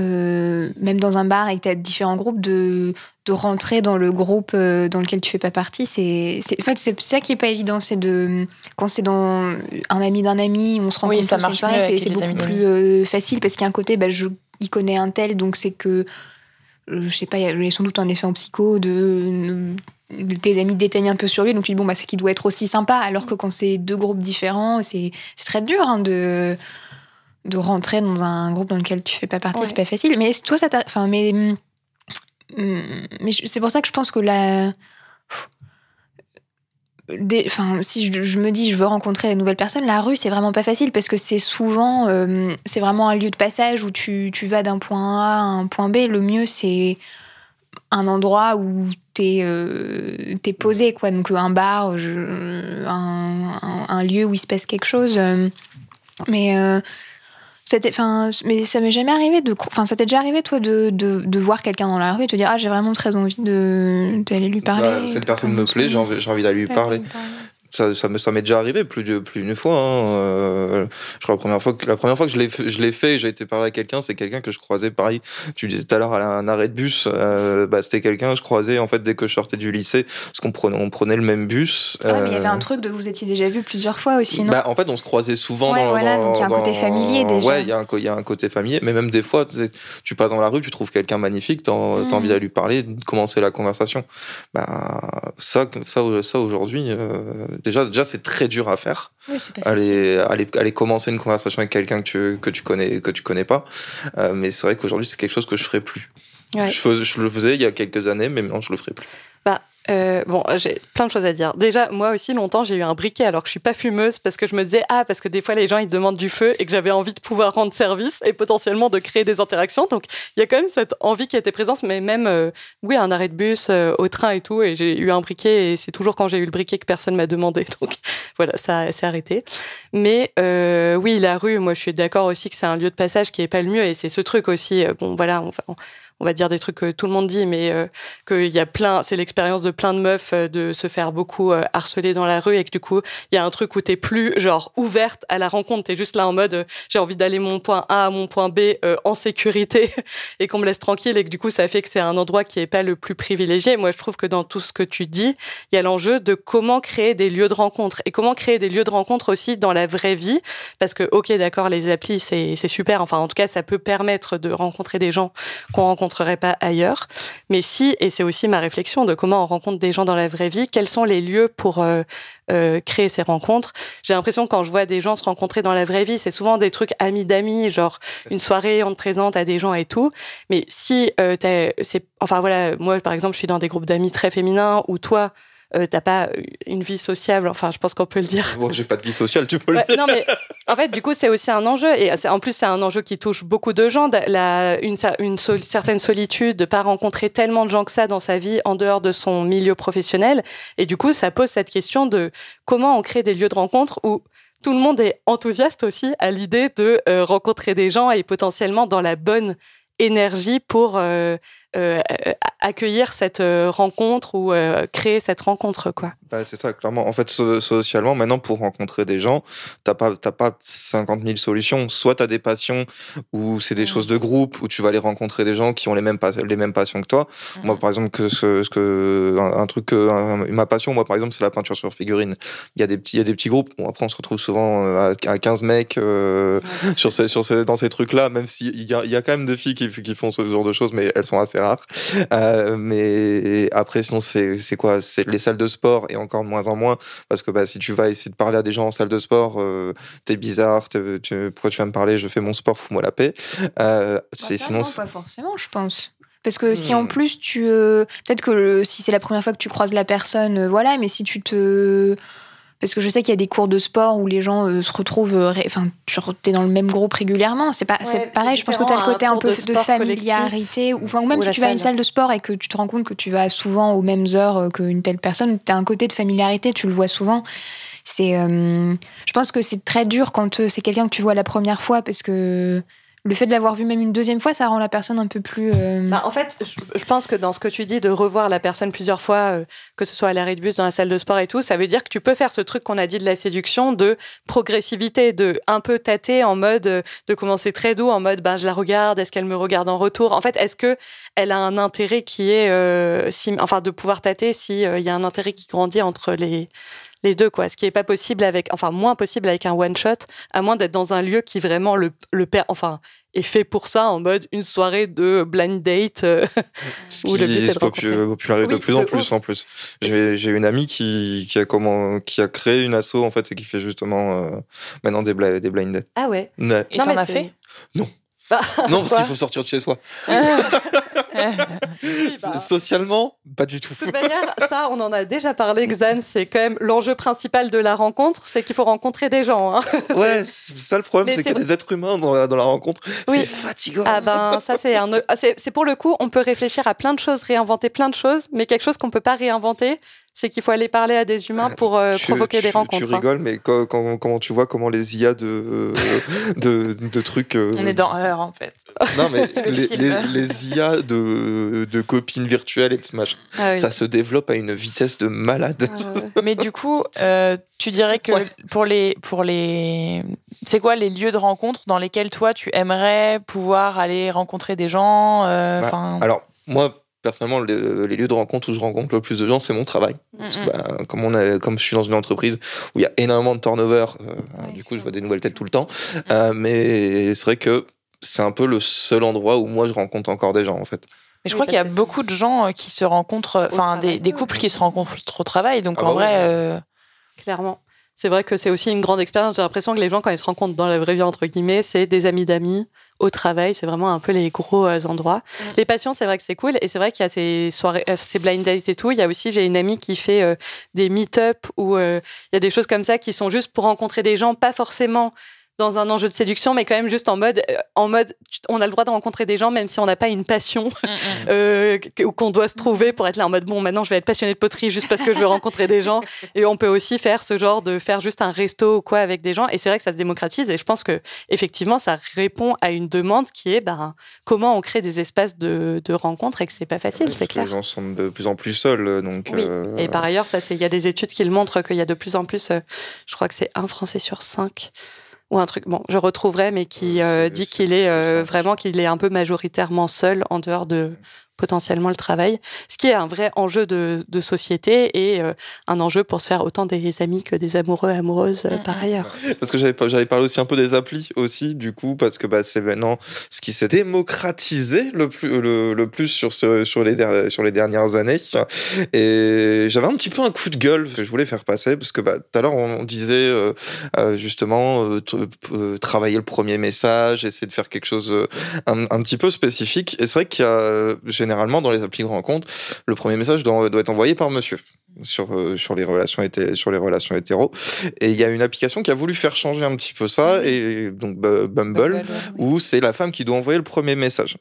euh, même dans un bar et que différents groupes, de, de rentrer dans le groupe euh, dans lequel tu fais pas partie. C'est, c'est- en fait, c'est ça qui est pas évident. C'est de, quand c'est dans un ami d'un ami, on se rencontre Oui, ça marche c'est, beaucoup plus euh, facile parce qu'il y a un côté, bah, je, il connaît un tel, donc c'est que, je sais pas, il y a- sans doute un effet en psycho de. tes amis déteignent un peu sur lui, donc tu dis bon bah c'est qu'il doit être aussi sympa. Alors que quand c'est deux groupes différents, c'est très dur hein, de de rentrer dans un groupe dans lequel tu fais pas partie, Ouais. c'est pas facile. Mais toi, ça. Enfin, mais. hum, Mais je- c'est pour ça que je pense que la. Enfin, si je, me dis je veux rencontrer de nouvelles personnes, la rue c'est vraiment pas facile parce que c'est souvent euh, c'est vraiment un lieu de passage où tu, tu vas d'un point A à un point B. Le mieux c'est un endroit où t'es euh, t'es posé quoi donc un bar un, un- un lieu où il se passe quelque chose euh, mais euh, c'était enfin mais ça m'est jamais arrivé de enfin ça t'est déjà arrivé toi de, de, de voir quelqu'un dans la rue et te dire ah j'ai vraiment très envie de d'aller lui parler Bah, cette personne me plaît, j'ai envie, j'ai envie d'aller lui parler. Ça, ça me- ça m'est déjà arrivé plus plus d'une fois. hein. Euh, je crois la première fois que la première fois que je l'ai fait- je l'ai fait, j'ai été parler à quelqu'un, c'est quelqu'un que je croisais pareil. Tu disais tout à l'heure à un arrêt de bus, euh, bah, c'était quelqu'un que je croisais en fait dès que je sortais du lycée, parce qu'on prenait on prenait le même bus. Ouais, mais il y avait euh, un truc de vous étiez déjà vu plusieurs fois aussi non? Bah, en fait, on se croisait souvent Ouais, dans, voilà, dans- donc il y a un côté familier, déjà. Ouais, il y, a un il y a un côté familier, mais même des fois, tu passes dans la rue, tu trouves quelqu'un magnifique, t'as as Mhm. envie d'aller lui parler, de commencer la conversation. Bah, ça, ça, ça aujourd'hui, euh, déjà, déjà c'est très dur à faire. oui Aller, aller, aller commencer une conversation avec quelqu'un que tu, que tu connais, que tu connais pas. Euh, mais c'est vrai qu'aujourd'hui, c'est quelque chose que je ferai plus. Ouais. Je, fais- je le faisais il y a quelques années, mais maintenant, je le ferai plus. Euh, bon, j'ai plein de choses à dire. Déjà, moi aussi, longtemps, j'ai eu un briquet alors que je suis pas fumeuse parce que je me disais, ah, parce que des fois, les gens, ils demandent du feu et que j'avais envie de pouvoir rendre service et potentiellement de créer des interactions. Donc, il y a quand même cette envie qui était présente, mais même, euh, oui, un arrêt de bus, euh, au train et tout. Et j'ai eu un briquet et c'est toujours quand j'ai eu le briquet que personne m'a demandé. Donc, voilà, ça s'est arrêté. Mais euh, oui, la rue, moi, je suis d'accord aussi que c'est un lieu de passage qui est pas le mieux et c'est ce truc aussi. euh, bon, voilà, on, on va dire des trucs que tout le monde dit, mais euh, qu'il y a plein, c'est l'expérience de plein de meufs euh, de se faire beaucoup euh, harceler dans la rue et que du coup, il y a un truc où t'es plus genre ouverte à la rencontre, t'es juste là en mode euh, j'ai envie d'aller mon point A à mon point B euh, en sécurité et qu'on me laisse tranquille et que du coup, ça fait que c'est un endroit qui est pas le plus privilégié. Moi, je trouve que dans tout ce que tu dis, il y a l'enjeu de comment créer des lieux de rencontre et comment créer des lieux de rencontre aussi dans la vraie vie parce que ok, d'accord, les applis c'est super, enfin en tout cas, ça peut permettre de rencontrer des gens qu'on rencontrerait pas ailleurs. Mais si, et c'est aussi ma réflexion de comment on rencontre des gens dans la vraie vie, quels sont les lieux pour euh, euh, créer ces rencontres. J'ai l'impression que quand je vois des gens se rencontrer dans la vraie vie, c'est souvent des trucs amis d'amis, genre une soirée, on te présente à des gens et tout. Mais si euh, c'est, enfin voilà, moi par exemple, je suis dans des groupes d'amis très féminins où toi, euh, t'as pas une vie sociable. Enfin, je pense qu'on peut le dire. Bon, j'ai pas de vie sociale, tu peux Ouais, le dire. non mais en fait du coup c'est aussi un enjeu et en plus c'est un enjeu qui touche beaucoup de gens la, une, cer- une sol- certaine solitude de pas rencontrer tellement de gens que ça dans sa vie en dehors de son milieu professionnel et du coup ça pose cette question de comment on crée des lieux de rencontre où tout le monde est enthousiaste aussi à l'idée de euh, rencontrer des gens et potentiellement dans la bonne énergie pour euh, euh, accueillir cette euh, rencontre ou euh, créer cette rencontre, quoi. Bah, c'est ça, clairement. En fait, so- socialement, maintenant, pour rencontrer des gens, t'as pas, t'as pas 50 000 solutions. Soit t'as des passions où c'est des choses de groupe, où tu vas aller rencontrer des gens qui ont les mêmes, les mêmes passions que toi. Moi, par exemple, que ce, ce que, un, un truc, un- ma passion, moi, par exemple, c'est la peinture sur figurine. Il y a des petits, il y a des petits groupes. Bon, après, on se retrouve souvent à, à 15 mecs, euh, sur ces, sur ces, dans ces trucs-là, même s'il y a, il y a quand même des filles qui, qui font ce genre de choses, mais elles sont assez rares. Euh, mais après, sinon, c'est quoi? C'est les salles de sport et encore de moins en moins parce que bah, si tu vas essayer de parler à des gens en salle de sport, euh, t'es bizarre. tu, pourquoi tu vas me parler? Je fais mon sport, fous-moi la paix. Euh, Bah, sinon. pas forcément, je pense. Parce que si en Hmm. plus tu. euh, Peut-être que le- si c'est la première fois que tu croises la personne, voilà, mais si tu te. Parce que je sais qu'il y a des cours de sport où les gens euh, se retrouvent. euh, Enfin, tu es dans le même groupe régulièrement. C'est pas, Ouais, pareil, je pense que tu as le côté un peu de familiarité. Ou, ou même ou si tu vas à une salle. de sport et que tu te rends compte que tu vas souvent aux mêmes heures euh, qu'une telle personne, tu as un côté de familiarité, tu le vois souvent. C'est, euh, je pense que c'est très dur quand c'est quelqu'un que tu vois la première fois parce que le fait de l'avoir vu même une deuxième fois, ça rend la personne un peu plus. euh, Bah, en fait, je, pense que dans ce que tu dis de revoir la personne plusieurs fois, euh, que ce soit à l'arrêt de bus, dans la salle de sport et tout, ça veut dire que tu peux faire ce truc qu'on a dit de la séduction, de progressivité, de un peu tâter en mode, euh, de commencer très doux, en mode, ben je la regarde, est-ce qu'elle me regarde en retour? En fait, est-ce que elle a un intérêt qui est, sim- enfin, de pouvoir tâter si il y a un intérêt qui grandit entre les les deux quoi ce qui est pas possible avec enfin moins possible avec un one shot à moins d'être dans un lieu qui vraiment le le per- enfin est fait pour ça en mode une soirée de blind date euh, Ce Ou le but qui est de popularise de Oui, plus en de plus ouf. en plus. J'ai j'ai une amie qui, qui, a comment, qui a créé une asso en fait et qui fait justement euh, maintenant des, bla- des blind dates. ah ouais Ouais. Et Non, t'en mais as fait? Bah, Non, parce qu'il faut sortir de chez soi. oui, bah, Socialement, pas du tout. de toute manière, ça, on en a déjà parlé, Xan, c'est quand même l'enjeu principal de la rencontre, c'est qu'il faut rencontrer des gens. hein. Ouais, c'est ça le problème, c'est qu'il y a des êtres humains dans la, dans la rencontre. Oui. C'est fatigant. Ah ben, ça, c'est un. C'est c'est pour le coup, on peut réfléchir à plein de choses, réinventer plein de choses, mais quelque chose qu'on peut pas réinventer, c'est qu'il faut aller parler à des humains pour euh, Tu- provoquer tu- des rencontres. Tu hein. rigoles, mais quand, quand, quand tu vois comment les IA de, de, de trucs. euh, On est dans Heure, en fait. Non, mais Le les, film. les, les IA de, de copines virtuelles et de ce machin, Ah oui. ça se développe à une vitesse de malade. Ah. Mais du coup, euh, tu dirais que Ouais. pour les, pour les, c'est quoi les lieux de rencontre dans lesquels toi tu aimerais pouvoir aller rencontrer des gens euh, Bah, Alors, moi, personnellement, les, les lieux de rencontre où je rencontre le plus de gens, c'est mon travail. Parce que, bah, comme, on a, comme je suis dans une entreprise où il y a énormément de turnover, euh, Ouais, du coup, je vois des nouvelles têtes tout le temps. Euh, mais c'est vrai que c'est un peu le seul endroit où moi je rencontre encore des gens, en fait. mais je Oui, crois qu'il y a beaucoup de gens euh, qui se rencontrent, enfin des, couples qui se rencontrent au travail. Donc Ah en bah vrai, ouais. euh, Clairement. C'est vrai que c'est aussi une grande expérience. J'ai l'impression que les gens, quand ils se rencontrent dans la vraie vie, entre guillemets, c'est des amis d'amis au travail. C'est vraiment un peu les gros euh, endroits. Mm. Les passions, c'est vrai que c'est cool. Et c'est vrai qu'il y a ces soirées, euh, ces blind dates et tout. Il y a aussi, j'ai une amie qui fait euh, des meet-up où il y a des choses comme ça qui sont juste pour rencontrer des gens, pas forcément dans un enjeu de séduction, mais quand même juste en mode, euh, en mode, on a le droit de rencontrer des gens même si on n'a pas une passion euh, que- ou qu'on doit se trouver pour être là en mode bon maintenant je vais être passionné de poterie juste parce que je veux rencontrer des gens. Et on peut aussi faire ce genre de faire juste un resto ou quoi avec des gens. Et c'est vrai que ça se démocratise. Et je pense que effectivement ça répond à une demande qui est ben comment on crée des espaces de, de rencontre et que c'est pas facile Parce c'est que clair. Les gens sont de plus en plus seuls, donc. oui. euh, et par ailleurs ça c'est il y a des études qui le montrent qu'il y a de plus en plus euh, je crois que c'est un Français sur cinq ou un truc bon je retrouverai mais qui Euh, dit qu'il est euh, vraiment qu'il est un peu majoritairement seul en dehors de potentiellement le travail, ce qui est un vrai enjeu de, de société et euh, un enjeu pour se faire autant des amis que des amoureux amoureuses euh, par ailleurs. Parce que j'avais parlé aussi un peu des applis aussi, du coup, parce que bah, c'est maintenant ce qui s'est démocratisé le plus, le, le plus sur, ce, sur, les, der- sur les dernières années. Et j'avais un petit peu un coup de gueule que je voulais faire passer, parce que bah, tout à l'heure, on disait euh, euh, justement euh, euh, travailler le premier message, essayer de faire quelque chose euh, un, un petit peu spécifique. Et c'est vrai qu'il y a généralement dans les applis de rencontre, le premier message doit, doit être envoyé par monsieur. Sur, euh, sur les relations hété- sur les relations hétéro et il y a une application qui a voulu faire changer un petit peu ça et donc Bu- Bumble ouais. où c'est la femme qui doit envoyer le premier message.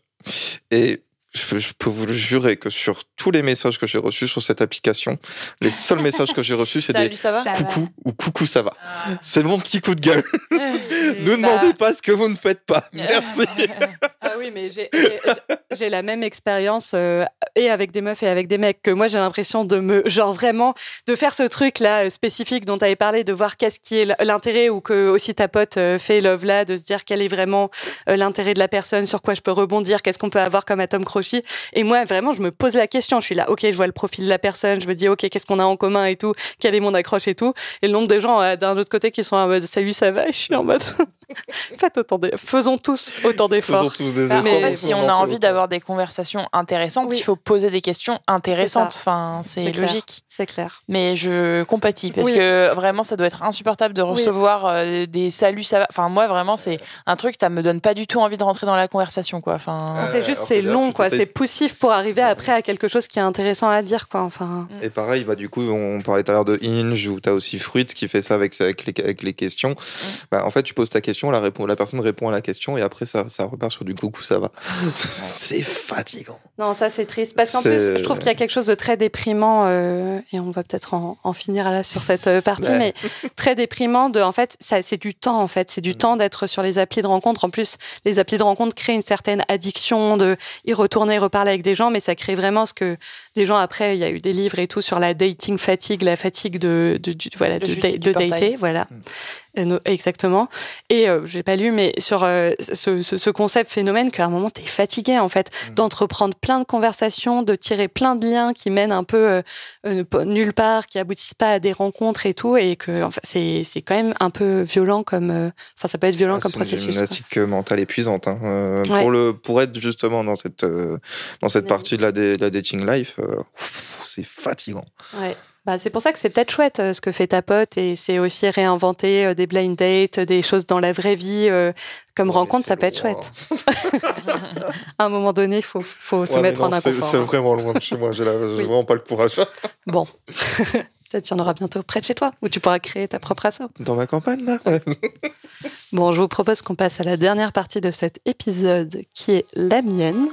Et je peux, je peux vous le jurer que sur tous les messages que j'ai reçus sur cette application, les seuls messages que j'ai reçus, c'est des Salut, ça va Ça va. coucou ou coucou, ça va. C'est mon petit coup de gueule. Bah, Ne demandez pas ce que vous ne faites pas. Merci. Ah oui, mais j'ai la même expérience euh, et avec des meufs et avec des mecs que moi j'ai l'impression de me genre vraiment de faire ce truc là euh, spécifique dont tu avais parlé de voir qu'est-ce qui est l'intérêt ou que aussi ta pote euh, fait love là de se dire quel est vraiment euh, l'intérêt de la personne sur quoi je peux rebondir qu'est-ce qu'on peut avoir comme atome crochet et moi vraiment je me pose la question je suis là ok je vois le profil de la personne je me dis ok qu'est-ce qu'on a en commun et tout quel est mon accroche et tout. Et le nombre de gens d'un autre côté qui sont en mode salut ça va et je suis en mode faites autant d'e- faisons tous autant d'efforts Faisons tous des Ah, efforts. mais En fait, pour si on a envie d'avoir des conversations intéressantes, Oui. il faut poser des questions intéressantes. C'est Enfin, c'est logique. C'est clair Mais je compatis parce Oui. que vraiment, ça doit être insupportable de Oui. recevoir euh, des saluts. Ça va. Enfin, moi, vraiment, c'est un truc. Ça me donne pas du tout envie de rentrer dans la conversation, quoi. Enfin, Euh, c'est juste, c'est long, quoi. C'est poussif pour arriver après à quelque chose qui est intéressant à dire, quoi. Enfin, Et pareil, bah, du coup, on parlait tout à l'heure de Inge, ou tu as aussi Fruit qui fait ça avec, avec, les, avec les questions. Bah, en fait, tu poses ta question, la, la personne répond à la question, et après, ça, ça repart sur du coucou, ça va. c'est fatigant. non, ça c'est triste. Parce qu'en plus, je trouve qu'il y a quelque chose de très déprimant, euh, et on va peut-être en, en finir là sur cette euh, partie, Ouais. mais très déprimant de, en fait, ça, c'est du temps, en fait. C'est du Mm. temps d'être sur les applis de rencontre. En plus, les applis de rencontre créent une certaine addiction de y retourner, reparler avec des gens, mais ça crée vraiment ce que des gens après, il y a eu des livres et tout sur la dating fatigue, la fatigue de, voilà, De da- dater, voilà. Euh, no- exactement. Et euh, j'ai pas lu, mais sur euh, ce, ce, ce concept phénomène qu'à un moment t'es fatigué en fait Mm. d'entreprendre plein de conversations, de tirer plein de liens qui mènent un peu euh, euh, nulle part, qui aboutissent pas à des rencontres et tout, et que enfin, c'est c'est quand même un peu violent comme, euh, enfin ça peut être violent Ah, comme c'est une processus. quoi. gymnastique mentale épuisante. hein. Euh, Ouais. pour, le, pour être justement dans cette, euh, dans cette Mais- partie de la, dé- de la dating life, euh, c'est fatigant. Ouais. Bah, c'est pour ça que c'est peut-être chouette euh, ce que fait ta pote et c'est aussi réinventer euh, des blind dates, des choses dans la vraie vie euh, comme Ouais, rencontre, ça peut être loin. chouette. À un moment donné, il faut, faut se Ouais, mettre en non, inconfort. C'est hein. vraiment loin de chez moi, j'ai Oui. vraiment pas le courage. Bon, peut-être qu'il y en aura bientôt près de chez toi, où tu pourras créer ta propre asso. Dans ma campagne, là ouais. Bon, je vous propose qu'on passe à la dernière partie de cet épisode, qui est la mienne.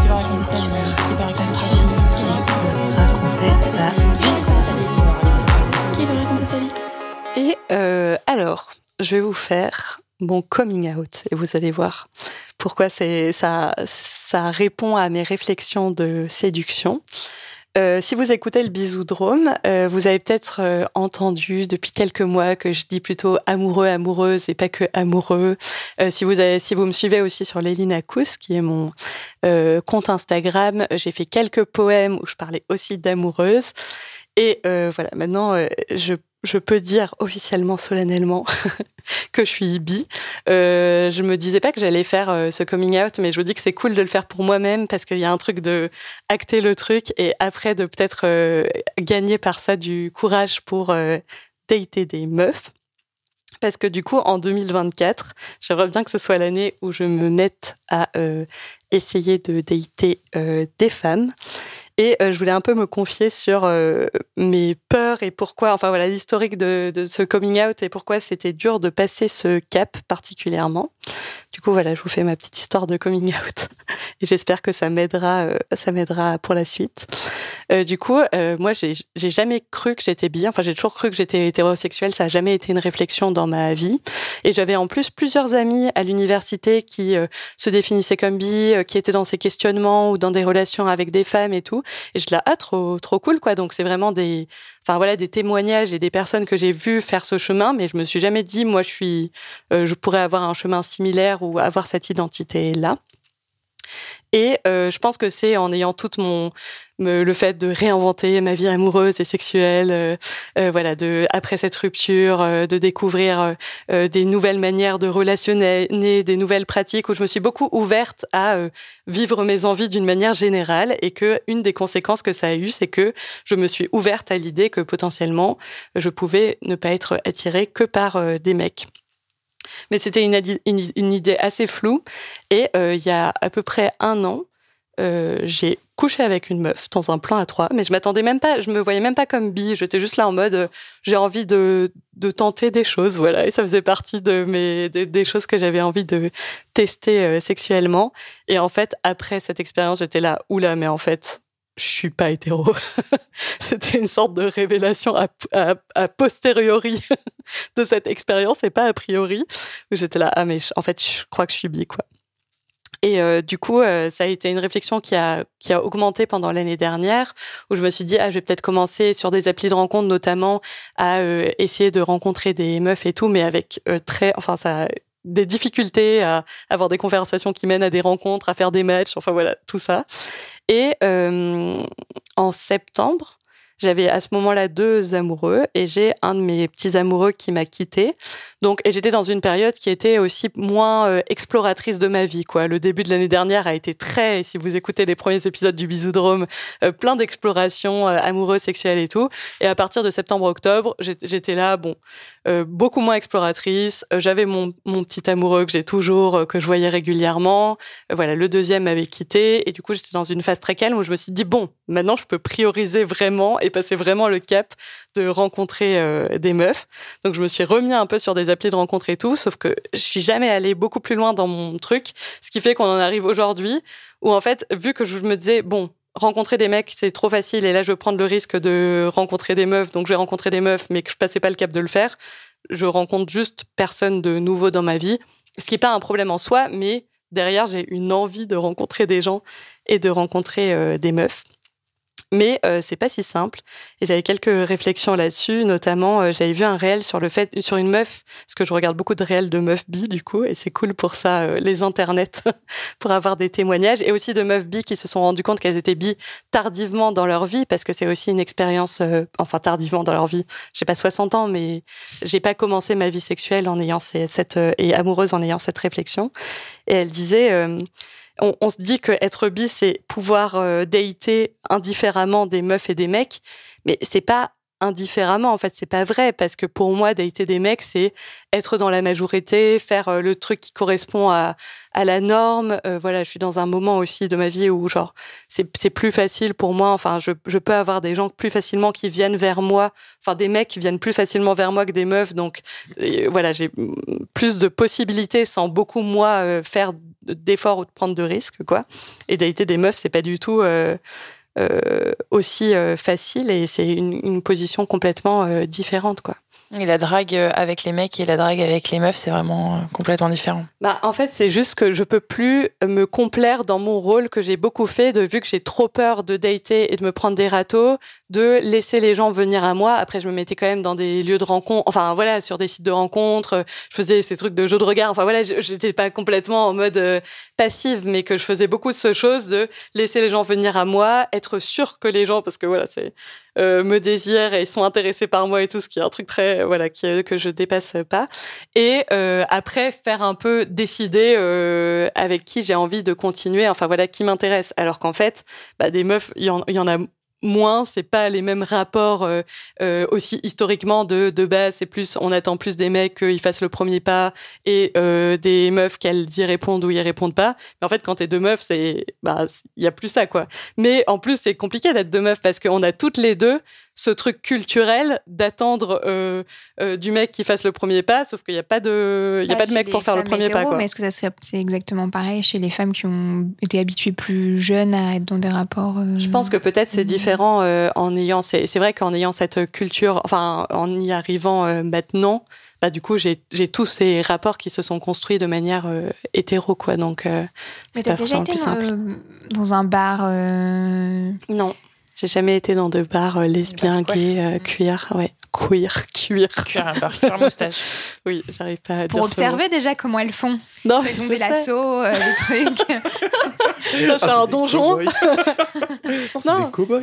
Qui va raconter ça, Lisa Qui va raconter ça Raconter sa Qui va raconter sa vie? Et euh, alors, je vais vous faire mon coming out, et vous allez voir pourquoi c'est ça, ça répond à mes réflexions de séduction. Euh, si vous écoutez le bisoudrome, euh, vous avez peut-être euh, entendu depuis quelques mois que je dis plutôt amoureux, amoureuse et pas que amoureux. Si vous si vous me suivez aussi sur Lélina Kous, qui est mon compte Instagram, j'ai fait quelques poèmes où je parlais aussi d'amoureuse. Et euh, voilà, maintenant, euh, je, peux dire officiellement, solennellement, que je suis bi. Euh, je me disais pas que j'allais faire euh, ce coming out, mais je vous dis que c'est cool de le faire pour moi-même parce qu'il y a un truc de acter le truc et après de peut-être gagner par ça du courage pour dater des meufs. Parce que du coup, en 2024, j'aimerais bien que ce soit l'année où je me mette à essayer de dater des femmes. Et euh, je voulais un peu me confier sur euh, mes peurs et pourquoi, enfin voilà, l'historique de, de ce coming out et pourquoi c'était dur de passer ce cap particulièrement. Du coup, voilà, je vous fais ma petite histoire de coming out et j'espère que ça m'aidera, euh, ça m'aidera pour la suite. Euh, du coup, euh, moi, j'ai jamais cru que j'étais bi. Enfin, j'ai toujours cru que j'étais hétérosexuelle. Ça a jamais été une réflexion dans ma vie. Et j'avais en plus plusieurs amis à l'université qui se définissaient comme bi, qui étaient dans ces questionnements ou dans des relations avec des femmes et tout. Et je la ah trop trop cool quoi. Donc c'est vraiment des, voilà, des témoignages et des personnes que j'ai vues faire ce chemin. Mais je me suis jamais dit moi je suis, euh, je pourrais avoir un chemin similaire ou avoir cette identité là. Et euh, je pense que c'est en ayant toute mon le fait de réinventer ma vie amoureuse et sexuelle, euh, euh, voilà, de après cette rupture, de découvrir des nouvelles manières de relationner, des nouvelles pratiques où je me suis beaucoup ouverte à vivre mes envies d'une manière générale et que une des conséquences que ça a eu, c'est que je me suis ouverte à l'idée que potentiellement je pouvais ne pas être attirée que par des mecs. Mais c'était une, idée assez floue. Et euh, il y a à peu près un an, euh, j'ai couché avec une meuf dans un plan à trois, mais je m'attendais même pas, je me voyais même pas comme bi. J'étais juste là en mode, euh, j'ai envie de de tenter des choses, voilà. Et ça faisait partie de mes de- des choses que j'avais envie de tester sexuellement. Et en fait, après cette expérience, j'étais là, oula, mais en fait, je suis pas hétéro. C'était une sorte de révélation a posteriori de cette expérience et pas a priori. J'étais là, ah mais en fait, je crois que je suis bi, quoi. Et euh, du coup, euh, ça a été une réflexion qui a qui a augmenté pendant l'année dernière, où je me suis dit ah je vais peut-être commencer sur des applis de rencontre, notamment à euh, essayer de rencontrer des meufs et tout, mais avec très, enfin des difficultés à avoir des conversations qui mènent à des rencontres, à faire des matchs, enfin voilà tout ça. Et euh, en septembre, j'avais à ce moment-là deux amoureux et j'ai un de mes petits amoureux qui m'a quitté. Donc, et j'étais dans une période qui était aussi moins euh, exploratrice de ma vie, quoi. Le début de l'année dernière a été très, si vous écoutez les premiers épisodes du Bisoudrome, euh, plein d'explorations euh, amoureuses, sexuelles et tout. Et à partir de septembre-octobre, j'étais là, bon, euh, beaucoup moins exploratrice. J'avais mon, mon petit amoureux que j'ai toujours, que je voyais régulièrement. Voilà, le deuxième m'avait quitté. Et du coup, j'étais dans une phase très calme où je me suis dit, bon, maintenant, je peux prioriser vraiment et passer vraiment le cap de rencontrer euh, des meufs. Donc, je me suis remis un peu sur des applis de rencontre et tout, sauf que je suis jamais allée beaucoup plus loin dans mon truc. Ce qui fait qu'on en arrive aujourd'hui où, en fait, vu que je me disais, bon, rencontrer des mecs, c'est trop facile et là, je veux prendre le risque de rencontrer des meufs. Donc, je vais rencontrer des meufs, mais que je passais pas le cap de le faire. Je rencontre juste personne de nouveau dans ma vie. Ce qui n'est pas un problème en soi, mais derrière, j'ai une envie de rencontrer des gens et de rencontrer euh, des meufs. Mais euh, c'est pas si simple. Et j'avais quelques réflexions là-dessus, notamment euh, j'avais vu un réel sur le fait sur une meuf, parce que je regarde beaucoup de réels de meufs bi du coup, et c'est cool pour ça euh, les internets pour avoir des témoignages, et aussi de meufs bi qui se sont rendues compte qu'elles étaient bi tardivement dans leur vie, parce que c'est aussi une expérience, euh, enfin tardivement dans leur vie. J'ai pas 60 ans, mais j'ai pas commencé ma vie sexuelle en ayant cette euh, et amoureuse en ayant cette réflexion. Et elle disait. On, on se dit que être bi, c'est pouvoir euh, dater indifféremment des meufs et des mecs, mais c'est pas indifféremment en fait c'est pas vrai parce que pour moi dater des mecs c'est être dans la majorité faire euh, le truc qui correspond à, à la norme. Euh, voilà je suis dans un moment aussi de ma vie où genre c'est plus facile pour moi. Enfin je, je peux avoir des gens plus facilement qui viennent vers moi. Enfin des mecs qui viennent plus facilement vers moi que des meufs. Donc euh, voilà j'ai mm, plus de possibilités sans beaucoup moi euh, faire d'efforts ou de prendre de risques quoi. Et dater des meufs c'est pas du tout euh, aussi euh, facile et c'est une, une position complètement euh, différente quoi. Et la drague euh, avec les mecs et la drague avec les meufs, c'est vraiment euh, complètement différent. Bah, en fait, c'est juste que je peux plus me complaire dans mon rôle que j'ai beaucoup fait, de vu que j'ai trop peur de dater et de me prendre des râteaux, de laisser les gens venir à moi. Après, je me mettais quand même dans des lieux de rencontre, enfin voilà, sur des sites de rencontres. Je faisais ces trucs de jeux de regard. Enfin voilà, j'étais pas complètement en mode euh, passive, mais que je faisais beaucoup de ce chose de laisser les gens venir à moi, être sûr que les gens, parce que voilà, c'est euh, me désirent et sont intéressés par moi et tout, ce qui est un truc très voilà qui, que je dépasse pas. Et euh, après faire un peu décider euh, avec qui j'ai envie de continuer, enfin voilà qui m'intéresse. Alors qu'en fait, bah, des meufs, il y, y en a moins, c'est pas les mêmes rapports euh, euh, aussi historiquement de de base, c'est plus on attend plus des mecs qu'ils fassent le premier pas et euh, des meufs qu'elles y répondent ou y répondent pas. Mais en fait, quand t'es deux meufs, c'est bah il y a plus ça quoi. Mais en plus, c'est compliqué d'être deux meufs parce qu'on a toutes les deux ce truc culturel d'attendre euh, euh, du mec qui fasse le premier pas, sauf qu'il n'y a pas de, y a pas de mec pour faire le premier pas. Quoi. Mais est-ce que ça c'est exactement pareil chez les femmes qui ont été habituées plus jeunes à être dans des rapports euh, Je pense que peut-être c'est différent en ayant, c'est c'est vrai qu'en ayant cette culture, enfin en y arrivant maintenant, bah du coup j'ai j'ai tous ces rapports qui se sont construits de manière hétéro quoi, donc Mais c'est t'as pas déjà été plus dans, simple. dans un bar Non, j'ai jamais été dans de bars euh, lesbiens, gays, euh, queer, ouais, queer, cuir. Cuir un bar, cuir moustache. Oui, j'arrive pas à pour dire ce mot. observer déjà comment elles font. Non, Elles ont des sais. lassos, euh, des trucs. Ça, c'est un donjon. c'est Non. des cow-boys.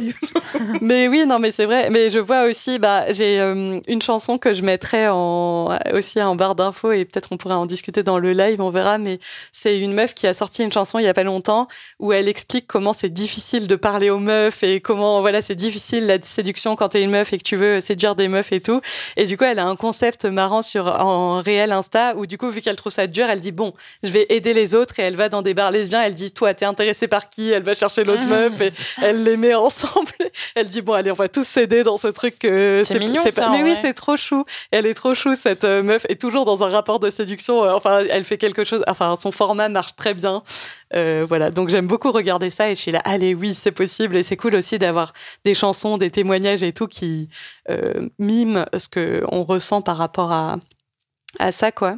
Mais oui, non, mais c'est vrai. Mais je vois aussi, bah, j'ai euh, une chanson que je mettrais en, aussi en barre d'infos et peut-être on pourra en discuter dans le live, on verra. Mais c'est une meuf qui a sorti une chanson il y a pas longtemps où elle explique comment c'est difficile de parler aux meufs et comment, voilà, c'est difficile la séduction quand t'es une meuf et que tu veux séduire des meufs et tout. Et du coup, elle a un concept marrant sur en réel Insta où du coup, vu qu'elle trouve ça dur, elle dit bon, je vais aider les autres et elle va dans des bars lesbiens. Elle dit toi, t'es intéressé par qui? Elle va chercher l'autre Ah. meuf et elle les met ensemble. Elle dit bon, allez, on va tous s'aider dans ce truc. que C'est mignon, pas- ça, Mais oui, c'est trop chou. Elle est trop chou cette euh, meuf et toujours dans un rapport de séduction. euh, enfin, elle fait quelque chose. Enfin, son format marche très bien. Euh, voilà, donc j'aime beaucoup regarder ça et je suis là, allez, oui, c'est possible. Et c'est cool aussi d'avoir des chansons, des témoignages et tout qui miment ce que on ressent par rapport à, à ça, quoi.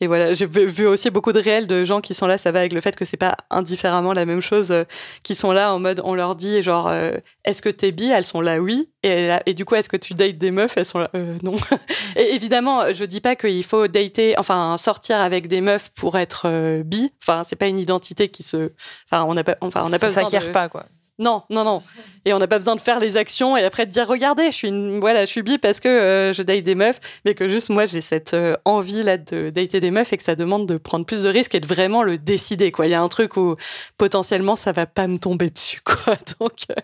Et voilà, j'ai vu aussi beaucoup de réels de gens qui sont là, ça va avec le fait que c'est pas indifféremment la même chose, euh, qui sont là en mode, on leur dit genre, euh, est-ce que t'es bi? Elles sont là, oui. Et, et du coup, est-ce que tu dates des meufs? Elles sont là, euh, non. et évidemment, je dis pas qu'il faut dater, enfin sortir avec des meufs pour être bi. Enfin, c'est pas une identité qui se, enfin, on n'a pas, enfin, on n'a pas ça s'acquiert de- pas, quoi. Non, non, non. Et on n'a pas besoin de faire les actions et après de dire regardez, je suis une, voilà, je suis bi parce que euh, je date des meufs, mais que juste moi j'ai cette euh, envie là de dater des meufs et que ça demande de prendre plus de risques et de vraiment le décider quoi. Il y a un truc où potentiellement ça va pas me tomber dessus quoi. Donc euh,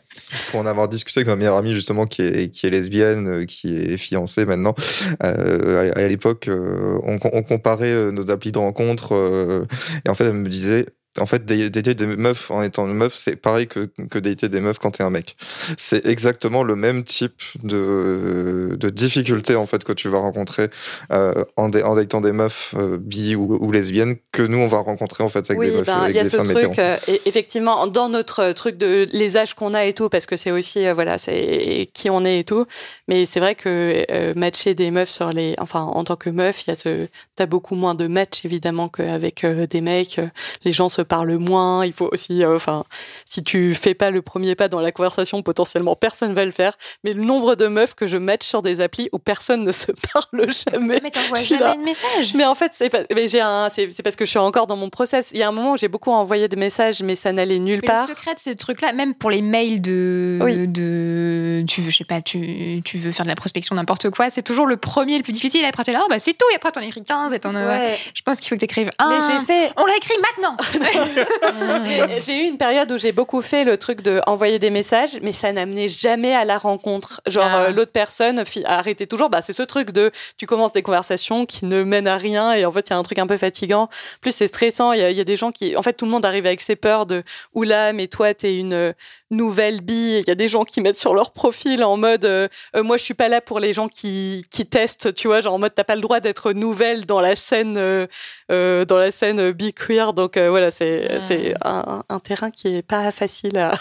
Pour en avoir discuté avec ma meilleure amie justement qui est, lesbienne, qui est fiancée maintenant, à, l'époque on, on comparait nos applis de rencontre et en fait elle me disait en fait, da- dater des meufs en étant une meuf, c'est pareil que, que dater des meufs quand t'es un mec. C'est exactement le même type de, de difficulté en fait que tu vas rencontrer euh, en, en datant des meufs euh, bi ou, ou lesbiennes que nous on va rencontrer en fait avec oui, des meufs ben, avec y a des ce truc euh, et effectivement dans notre euh, truc de les âges qu'on a et tout parce que c'est aussi voilà c'est qui on est et tout. Mais c'est vrai que matcher des meufs sur les, enfin en tant que meuf, il y a ce, t'as beaucoup moins de matchs évidemment qu'avec des mecs. Les gens se parlent moins. Il faut aussi, euh, enfin, si tu fais pas le premier pas dans la conversation, potentiellement personne va le faire. Mais le nombre de meufs que je match sur des applis où personne ne se parle jamais. Mais t'envoies jamais là. de message. Mais en fait, c'est parce que je suis encore dans mon process. Il y a un moment où j'ai beaucoup envoyé des messages, mais ça n'allait nulle Mais part. le secret de ces trucs-là, même pour les mails de, Oui. de tu veux, je sais pas, tu, tu veux faire de la prospection, n'importe quoi, c'est toujours le premier, le plus difficile. Après, t'es là, oh, bah c'est tout. Et après, t'en écris 15 et t'en Ouais. Je pense qu'il faut que t'écrives un. Mais j'ai fait, On l'a écrit maintenant. J'ai eu une période où j'ai beaucoup fait le truc de envoyer des messages, mais ça n'amenait jamais à la rencontre. Genre Ah. euh, l'autre personne arrêtait toujours. Bah c'est ce truc de tu commences des conversations qui ne mènent à rien et en fait il y a un truc un peu fatigant. Plus c'est stressant. Il y, a- il y a des gens qui, en fait tout le monde arrive avec ses peurs de oula mais toi t'es une nouvelle bille. Il y a des gens qui mettent sur leur profil en mode euh, Euh, moi je suis pas là pour les gens qui qui testent. Tu vois genre en mode t'as pas le droit d'être nouvelle dans la scène euh, euh, dans la scène bi queer. Donc euh, voilà c'est c'est un, un terrain qui est pas facile à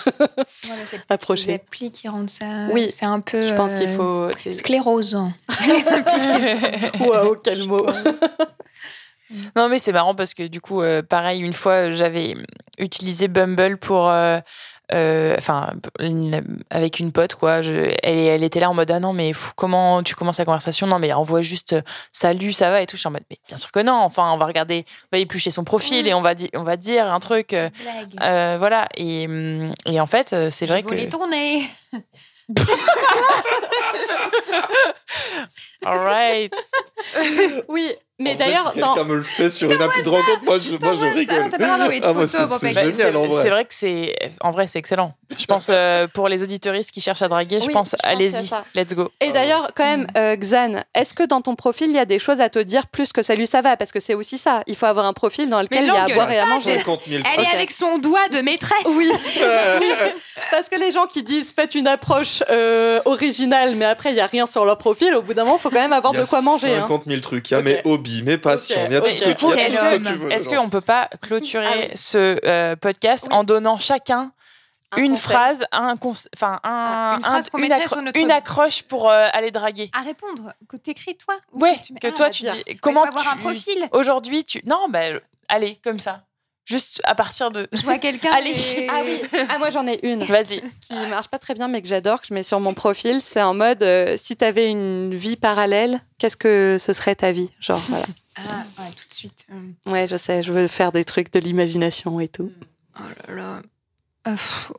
Voilà, c'est les approcher. applis qui rendent ça. Oui. c'est un peu. Je pense qu'il faut. c'est- Sclérosant. Waouh, quel mot. Non, mais c'est marrant parce que du coup, euh, pareil, une fois, j'avais utilisé Bumble pour. euh, Enfin, une- avec une pote, quoi. Je, elle, elle était là en mode Ah non, mais fou, comment tu commences la conversation? Non, mais envoie juste euh, Salut, ça va et tout. Je suis en mode Mais bien sûr que non. Enfin, on va regarder, on va éplucher son profil et on va, on va dire un truc. euh, euh, voilà. Et, hum, et en fait, euh, c'est vrai que. les tourner. All right. Oui, mais d'ailleurs, si dans. quelqu'un me le fait sur une appli de rencontre, moi je, moi, je rigole. Ah, moi, c'est Bah, c'est génial en vrai. c'est vrai que c'est en vrai c'est excellent. Je pense euh, pour les auditoristes qui cherchent à draguer, je Oui, pense je pense à allez-y, let's go. Et d'ailleurs, quand même, euh, Xan, est-ce que dans ton profil, il y a des choses à te dire plus que salut, ça va? Parce que c'est aussi ça. Il faut avoir un profil dans lequel il y a à boire et à manger. 50 000 Elle est avec son doigt de maîtresse. Oui, parce que les gens qui disent faites une approche euh, originale, mais après il y a rien sur leur profil, au bout d'un moment, il faut quand même avoir Il y a de quoi manger. hein. 50 000 trucs. Il y a mes hobbies, mes passions, il y a tout ce que tu il y a quel tout ce que homme. tu veux. Est-ce qu'on peut pas clôturer Ah oui. ce euh, podcast Oui. en donnant chacun Un une phrase, un un, Ah, une phrase un- une, mettrait accro- sur notre- une accroche pour euh, aller draguer. À répondre, que t'écris toi. ou Ouais, tu mets- que Ah, toi tu dire. dis Ouais, comment faut avoir un tu- profil. Aujourd'hui tu non bah allez comme ça. Juste à partir de Je vois quelqu'un. Allez. et- Ah oui, ah moi j'en ai une. Vas-y. qui marche pas très bien mais que j'adore, que je mets sur mon profil, c'est en mode euh, si t'avais une vie parallèle, qu'est-ce que ce serait ta vie? Genre voilà. Ah, ouais, tout de suite. Ouais, je sais, je veux faire des trucs de l'imagination et tout. Oh là là. Euh, pff.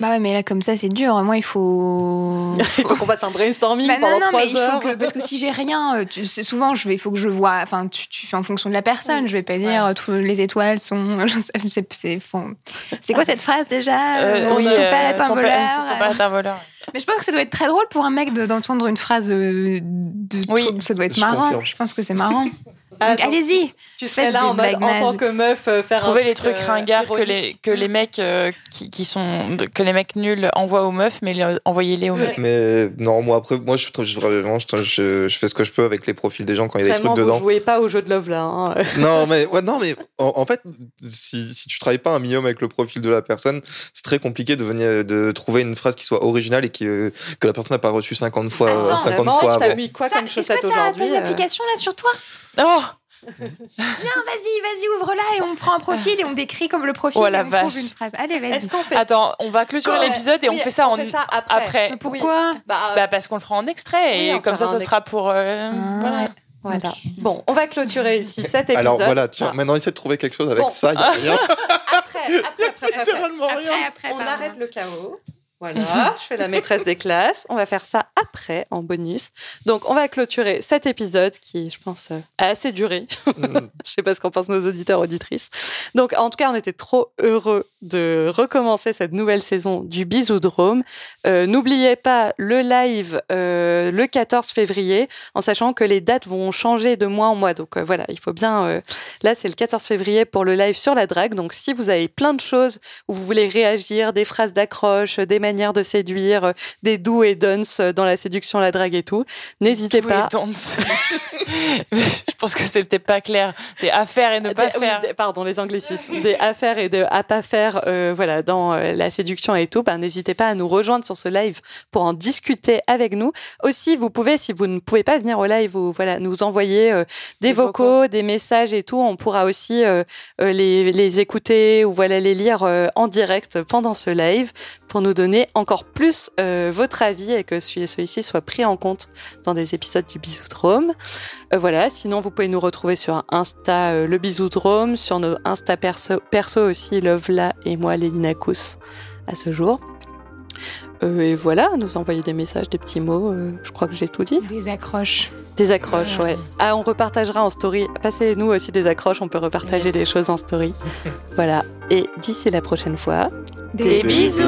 Bah ouais, mais là, comme ça, c'est dur. Moi, il faut. Il faut qu'on fasse un brainstorming Bah non, pendant non, trois mais il faut que parce que si j'ai rien, euh, tu- souvent je vais, il faut que je vois. Enfin, tu, tu fais en fonction de la personne. Je vais pas dire euh, tous les étoiles sont. je sais- c'est quoi cette phrase déjà Euh, On oui, euh, pas être un voleur. ton pas être un voleur. Mais je pense que ça doit être très drôle pour un mec de- d'entendre une phrase de. Oui. ça doit être Je marrant. confirme. Je pense que c'est marrant. Ah, Donc, allez-y. Tu serais là en, mode, en tant que meuf euh, faire un Trouver les truc, trucs euh, ringards que les, que les mecs euh, qui, qui sont que les mecs nuls envoient aux meufs, mais les- envoyez-les aux mecs. Mais non, moi après, moi je, je, vraiment, je, je, je fais ce que je peux avec les profils des gens quand il y a des trucs vous dedans. jouez pas au jeu de love là. hein. Non, mais, ouais, non, mais en, en fait, si, si tu travailles pas un minimum avec le profil de la personne, c'est très compliqué de, venir, de trouver une phrase qui soit originale et qui, euh, que la personne n'a pas reçue 50 fois, Attends, 50 Vraiment, fois tu t'as mis quoi comme Est-ce chaussette que t'as aujourd'hui une application là sur toi? Oh Viens, vas-y, vas-y, ouvre-la et on prend un profil et on décrit comme le profil Oh, et la on trouve vache. une phrase. Allez, vas-y. Est-ce qu'on fait Attends, on va clôturer l'épisode et on fait ça en après. après. Mais pourquoi Bah, Bah parce qu'on le fera en extrait Oui, et on comme ça, ça sera pour. euh, Ah, voilà. ouais. voilà. Ok. Bon, on va clôturer ici cet épisode. Alors voilà, tiens, Ah, maintenant essaie de trouver quelque chose avec Bon. ça, il y a rien. Après, après, après, après, après. Après, après, On arrête le chaos. Voilà, je fais la maîtresse des classes. On va faire ça après, en bonus. Donc, on va clôturer cet épisode qui, je pense, euh, a assez duré. Mm. je sais pas ce qu'en pensent nos auditeurs, auditrices. Donc, en tout cas, on était trop heureux de recommencer cette nouvelle saison du Bisoudrome. Euh, N'oubliez pas le live euh, le 14 février, en sachant que les dates vont changer de mois en mois. Donc, euh, voilà, il faut bien... Là, c'est le 14 février pour le live sur la drague. Donc, si vous avez plein de choses où vous voulez réagir, des phrases d'accroche, des manières de séduire, euh, des doux et dons dans la séduction, la drague et tout, n'hésitez pas. Je pense que c'est peut-être pas clair. Des à faire et ne pas Des- oui, faire. des- pardon, les anglicismes. Des à faire et de à pas faire, euh, voilà, dans euh, la séduction et tout, ben, n'hésitez pas à nous rejoindre sur ce live pour en discuter avec nous. Aussi, vous pouvez, si vous ne pouvez pas venir au live, vous, voilà, nous envoyer euh, des, Des vocaux, des messages et tout. On pourra aussi euh, euh, les, les écouter ou voilà, les lire euh, en direct pendant ce live pour nous donner encore plus euh, votre avis et que celui- celui-ci soit pris en compte dans des épisodes du Bisoudrome. Euh, voilà, sinon vous pouvez nous retrouver sur Insta euh, le Bisoudrome, sur nos Insta perso, perso aussi Lovela et moi Lélina Kous à ce jour. Euh, et voilà, nous envoyer des messages, des petits mots, je crois que j'ai tout dit. Des accroches. Des accroches, ouais. Ah, on repartagera en story. Passez-nous aussi des accroches, on peut repartager Yes. des choses en story. voilà. Et d'ici la prochaine fois, Des bisous.